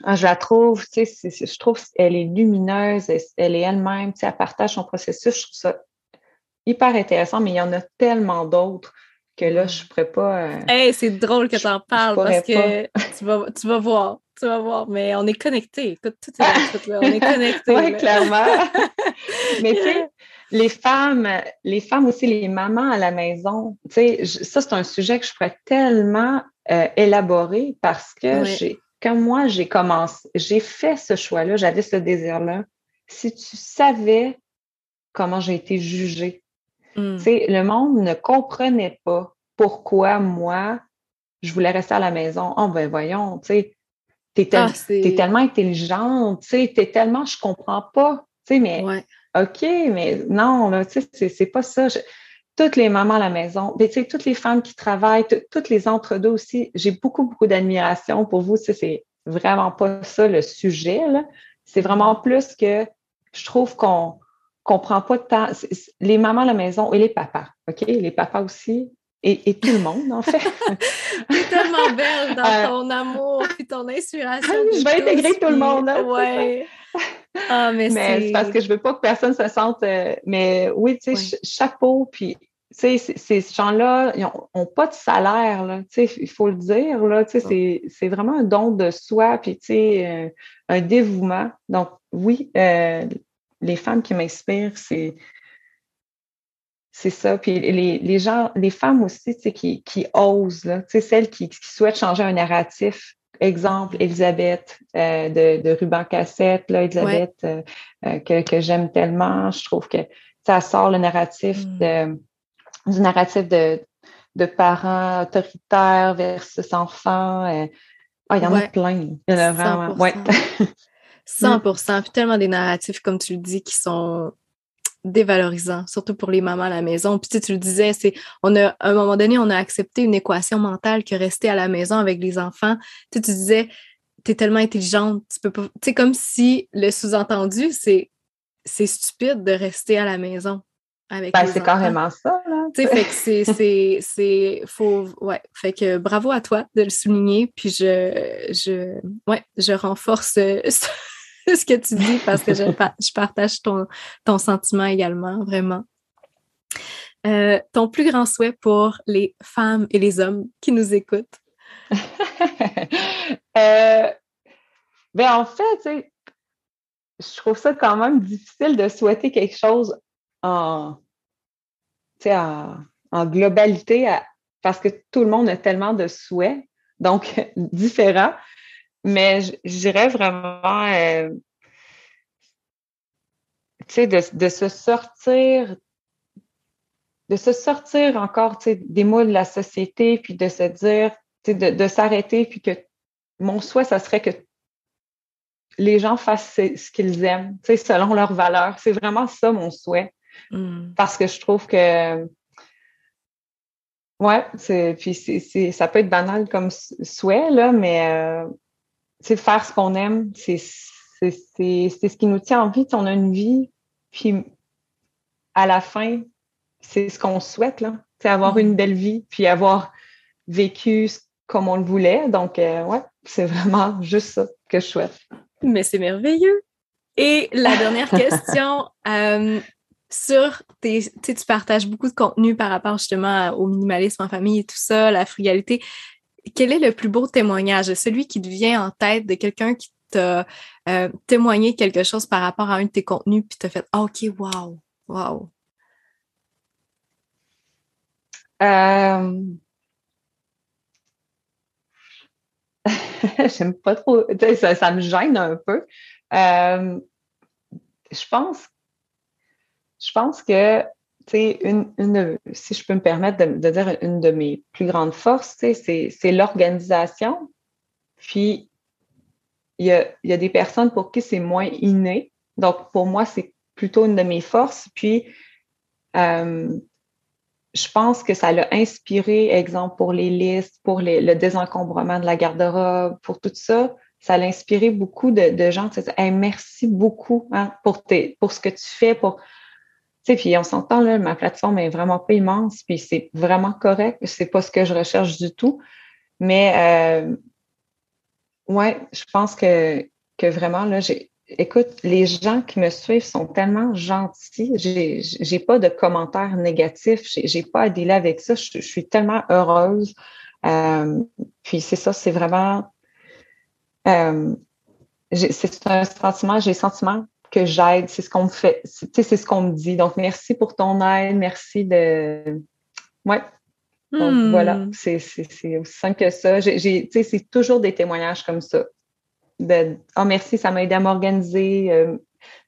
Ah, je la trouve, tu sais, je trouve qu'elle est lumineuse, elle, est elle-même, tu sais, elle partage son processus. Je trouve ça hyper intéressant, mais il y en a tellement d'autres que là, je ne pourrais pas. Euh, c'est drôle que tu en parles parce que tu vas, tu vas voir. Tu vas voir, mais on est connectés. Écoute, tout est là. On est connectés. oui, clairement. mais tu sais, les femmes, les femmes aussi, les mamans à la maison, tu sais, ça, c'est un sujet que je pourrais tellement euh, élaborer parce que j'ai, quand moi, j'ai commencé, j'ai fait ce choix-là, j'avais ce désir-là. Si tu savais comment j'ai été jugée Mm. Le monde ne comprenait pas pourquoi moi, je voulais rester à la maison. Oh, ben voyons, tu sais, t'es, ah, tellement intelligente, tu sais, t'es tellement, je comprends pas, tu sais, mais OK, mais non, tu sais, c'est, pas ça. toutes les mamans à la maison, tu sais, toutes les femmes qui travaillent, toutes les entre-deux aussi, j'ai beaucoup, beaucoup d'admiration pour vous. C'est vraiment pas ça le sujet, là. C'est vraiment plus que je trouve qu'on qu'on prend pas de temps. Les mamans à la maison et les papas, OK? Les papas aussi, et, tout le monde, en fait. tu es tellement belle dans euh, ton amour et ton inspiration. je vais intégrer tout le monde. Hein, ouais. Ah, mais, c'est parce que je veux pas que personne se sente. Euh, mais oui, tu sais, chapeau. Puis, tu sais, ces gens-là, ils n'ont pas de salaire, là. Tu sais, il faut le dire, là. Tu sais, c'est vraiment un don de soi, puis, tu sais, euh, un dévouement. Donc, oui, les femmes qui m'inspirent, c'est c'est ça. Puis les, les, gens, les femmes aussi, qui, qui osent, là, celles qui, qui, souhaitent changer un narratif. Exemple, Elisabeth euh, de, de Ruban Cassette, là, Elisabeth, euh, euh, que, que j'aime tellement. Je trouve que ça sort le narratif mm. de, du narratif de, de parents autoritaires versus enfants. Ah, il y en a plein. Il y en a vraiment. 100%. Ouais. 100%. Puis tellement des narratifs, comme tu le dis, qui sont dévalorisant, surtout pour les mamans à la maison. Puis tu, le disais, c'est on a à un moment donné, on a accepté une équation mentale que rester à la maison avec les enfants. Tu, tu disais, tu es tellement intelligente, tu peux pas. Tu sais, comme si le sous-entendu, c'est c'est stupide de rester à la maison. Avec ben, c'est carrément ça, là. Tu sais, fait que c'est, c'est, c'est, faut, ouais. Fait que bravo à toi de le souligner, puis je, je, ouais, je renforce ce que tu dis parce que je, je partage ton, ton sentiment également, vraiment. Euh, ton plus grand souhait pour les femmes et les hommes qui nous écoutent? euh, ben en fait, je trouve ça quand même difficile de souhaiter quelque chose en, en, en globalité parce que tout le monde a tellement de souhaits, donc différents. Mais je dirais vraiment, euh, tu sais, de, de, se sortir, de se sortir encore, tu sais, des moules de la société, puis de se dire, tu sais, de, de s'arrêter, puis que mon souhait, ça serait que les gens fassent ce qu'ils aiment, tu sais, selon leurs valeurs. C'est vraiment ça mon souhait. Mm. Parce que je trouve que Ouais, c'est puis c'est ça peut être banal comme souhait là, mais euh, c'est faire ce qu'on aime, c'est ce qui nous tient en vie. on a une vie, puis à la fin, c'est ce qu'on souhaite, là. C'est avoir mm. une belle vie, puis avoir vécu comme on le voulait. Donc, euh, ouais, c'est vraiment juste ça que je souhaite. Mais c'est merveilleux. Et la dernière question, euh, sur tes, tu partages beaucoup de contenu par rapport justement au minimalisme en famille et tout ça, la frugalité quel est le plus beau témoignage? Celui qui te vient en tête de quelqu'un qui t'a euh, témoigné quelque chose par rapport à un de tes contenus, puis t'a fait ah, OK, wow, wow. Euh... J'aime pas trop, ça, ça, me gêne un peu. Euh, je pense, je pense que une, une, si je peux me permettre de, dire une de mes plus grandes forces, c'est l'organisation. Puis, il y a, des personnes pour qui c'est moins inné. Donc, pour moi, c'est plutôt une de mes forces. Puis, euh, je pense que ça l'a inspiré, exemple, pour les listes, pour le désencombrement de la garde-robe, pour tout ça. Ça l'a inspiré beaucoup de, gens qui merci beaucoup hein, pour, ce que tu fais, puis on s'entend, là, ma plateforme est vraiment pas immense, puis c'est vraiment correct. C'est pas ce que je recherche du tout. Mais euh, ouais, je pense que, que vraiment, là. Écoute, les gens qui me suivent sont tellement gentils. J'ai, j'ai pas de commentaires négatifs. J'ai, j'ai pas à dealer avec ça. Je, suis tellement heureuse. Euh, puis c'est ça, c'est vraiment. Euh, c'est un sentiment, j'ai le sentiment que j'aide, c'est ce qu'on me fait, c'est ce qu'on me dit. Donc, merci pour ton aide, merci de. Ouais. Donc, hmm. voilà, c'est aussi simple que ça. C'est toujours des témoignages comme ça. De oh, merci, ça m'a aidé à m'organiser. Euh,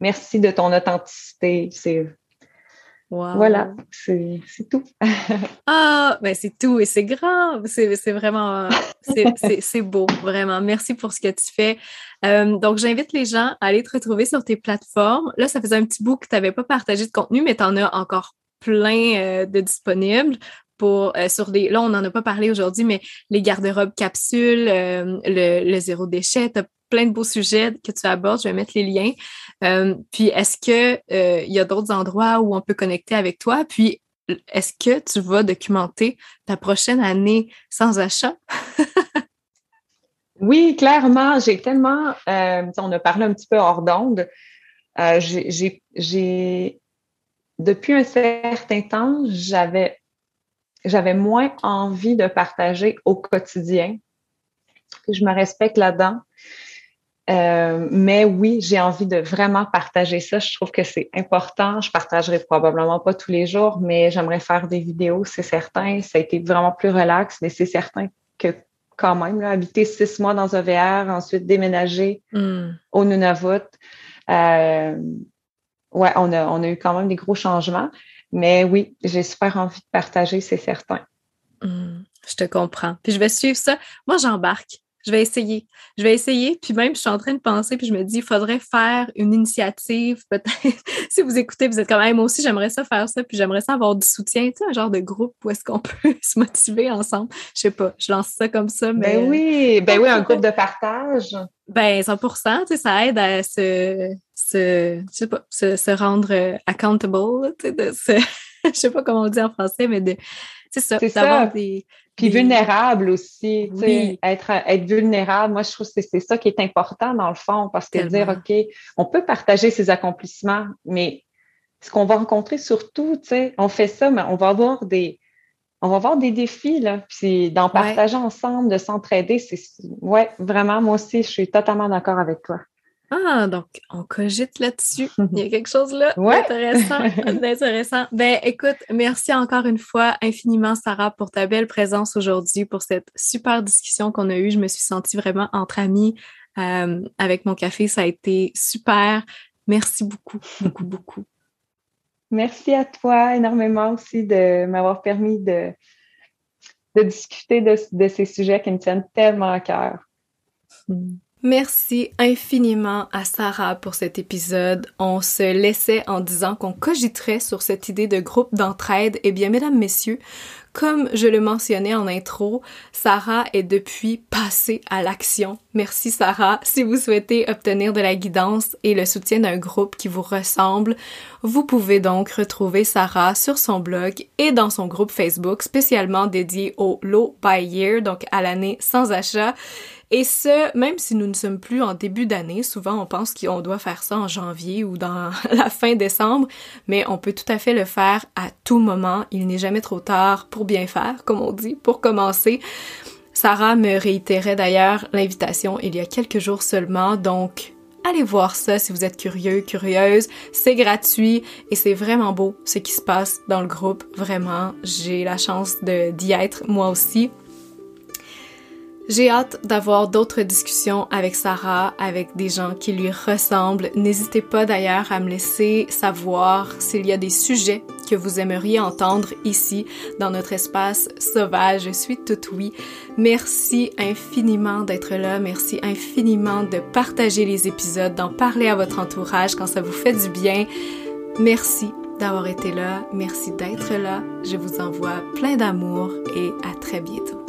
merci de ton authenticité. C'est voilà, c'est tout. ah, ben c'est tout et c'est grand. C'est vraiment, c'est beau, vraiment. Merci pour ce que tu fais. Euh, donc, j'invite les gens à aller te retrouver sur tes plateformes. Là, ça faisait un petit bout que tu n'avais pas partagé de contenu, mais tu en as encore plein euh, de disponibles pour euh, sur des là on n'en a pas parlé aujourd'hui mais les garde-robes capsules le, le, zéro déchet tu plein de beaux sujets que tu abordes. Je vais mettre les liens. Euh, puis, est-ce qu'il euh, y a d'autres endroits où on peut connecter avec toi? Puis, est-ce que tu vas documenter ta prochaine année sans achat? oui, clairement. J'ai tellement, euh, on a parlé un petit peu hors d'onde. J'ai, depuis un certain temps, j'avais, j'avais moins envie de partager au quotidien. Je me respecte là-dedans. Euh, mais oui, j'ai envie de vraiment partager ça. Je trouve que c'est important. Je partagerai probablement pas tous les jours, mais j'aimerais faire des vidéos, c'est certain. Ça a été vraiment plus relax, mais c'est certain que quand même, là, habiter six mois dans un VR, ensuite déménager hmm. au Nunavut, euh, ouais, on a, on a eu quand même des gros changements. Mais oui, j'ai super envie de partager, c'est certain. Hmm. je te comprends. Puis je vais suivre ça. Moi, j'embarque je vais essayer. Je vais essayer. Puis même, je suis en train de penser, puis je me dis, il faudrait faire une initiative, peut-être. si vous écoutez, vous êtes quand même, moi aussi, j'aimerais ça faire ça, puis j'aimerais ça avoir du soutien, tu sais, un genre de groupe où est-ce qu'on peut se motiver ensemble. Je sais pas, je lance ça comme ça, mais. Ben oui, ben oui, un groupe de partage. Ben, 100 tu sais, ça aide à se, se, je sais pas, se, rendre euh, accountable, tu sais, de se, je sais pas comment on dit en français, mais de, c'est ça, d'avoir des, puis vulnérable aussi, être, être vulnérable, moi je trouve que c'est ça qui est important dans le fond, parce que dire, OK, on peut partager ses accomplissements, mais ce qu'on va rencontrer surtout, tu sais, on fait ça, mais on va avoir des on va avoir des défis, là. Puis d'en partager ensemble, de s'entraider, c'est ouais, vraiment, moi aussi, je suis totalement d'accord avec toi. Ah, donc on cogite là-dessus. Il y a quelque chose là d'intéressant. intéressant. Ben, écoute, merci encore une fois infiniment, Sarah, pour ta belle présence aujourd'hui, pour cette super discussion qu'on a eue. Je me suis sentie vraiment entre amis euh, avec mon café. Ça a été super. Merci beaucoup, beaucoup, beaucoup. Merci à toi énormément aussi de m'avoir permis de, de discuter de, de, ces sujets qui me tiennent tellement à cœur. Hmm. Merci infiniment à Sarah pour cet épisode. On se laissait en disant qu'on cogiterait sur cette idée de groupe d'entraide. Eh bien, mesdames, messieurs, comme je le mentionnais en intro, Sarah est depuis passée à l'action. Merci Sarah. Si vous souhaitez obtenir de la guidance et le soutien d'un groupe qui vous ressemble, vous pouvez donc retrouver Sarah sur son blog et dans son groupe Facebook spécialement dédié au low by year, donc à l'année sans achat. Et ce, même si nous ne sommes plus en début d'année, souvent on pense qu'on doit faire ça en janvier ou dans la fin décembre, mais on peut tout à fait le faire à tout moment. Il n'est jamais trop tard pour bien faire, comme on dit, pour commencer. Sarah me réitérait d'ailleurs l'invitation il y a quelques jours seulement, donc allez voir ça si vous êtes curieux, curieuse. C'est gratuit et c'est vraiment beau ce qui se passe dans le groupe. Vraiment, j'ai la chance d'y être moi aussi. J'ai hâte d'avoir d'autres discussions avec Sarah, avec des gens qui lui ressemblent. N'hésitez pas d'ailleurs à me laisser savoir s'il y a des sujets que vous aimeriez entendre ici dans notre espace sauvage. Je suis tout oui. Merci infiniment d'être là. Merci infiniment de partager les épisodes, d'en parler à votre entourage quand ça vous fait du bien. Merci d'avoir été là. Merci d'être là. Je vous envoie plein d'amour et à très bientôt.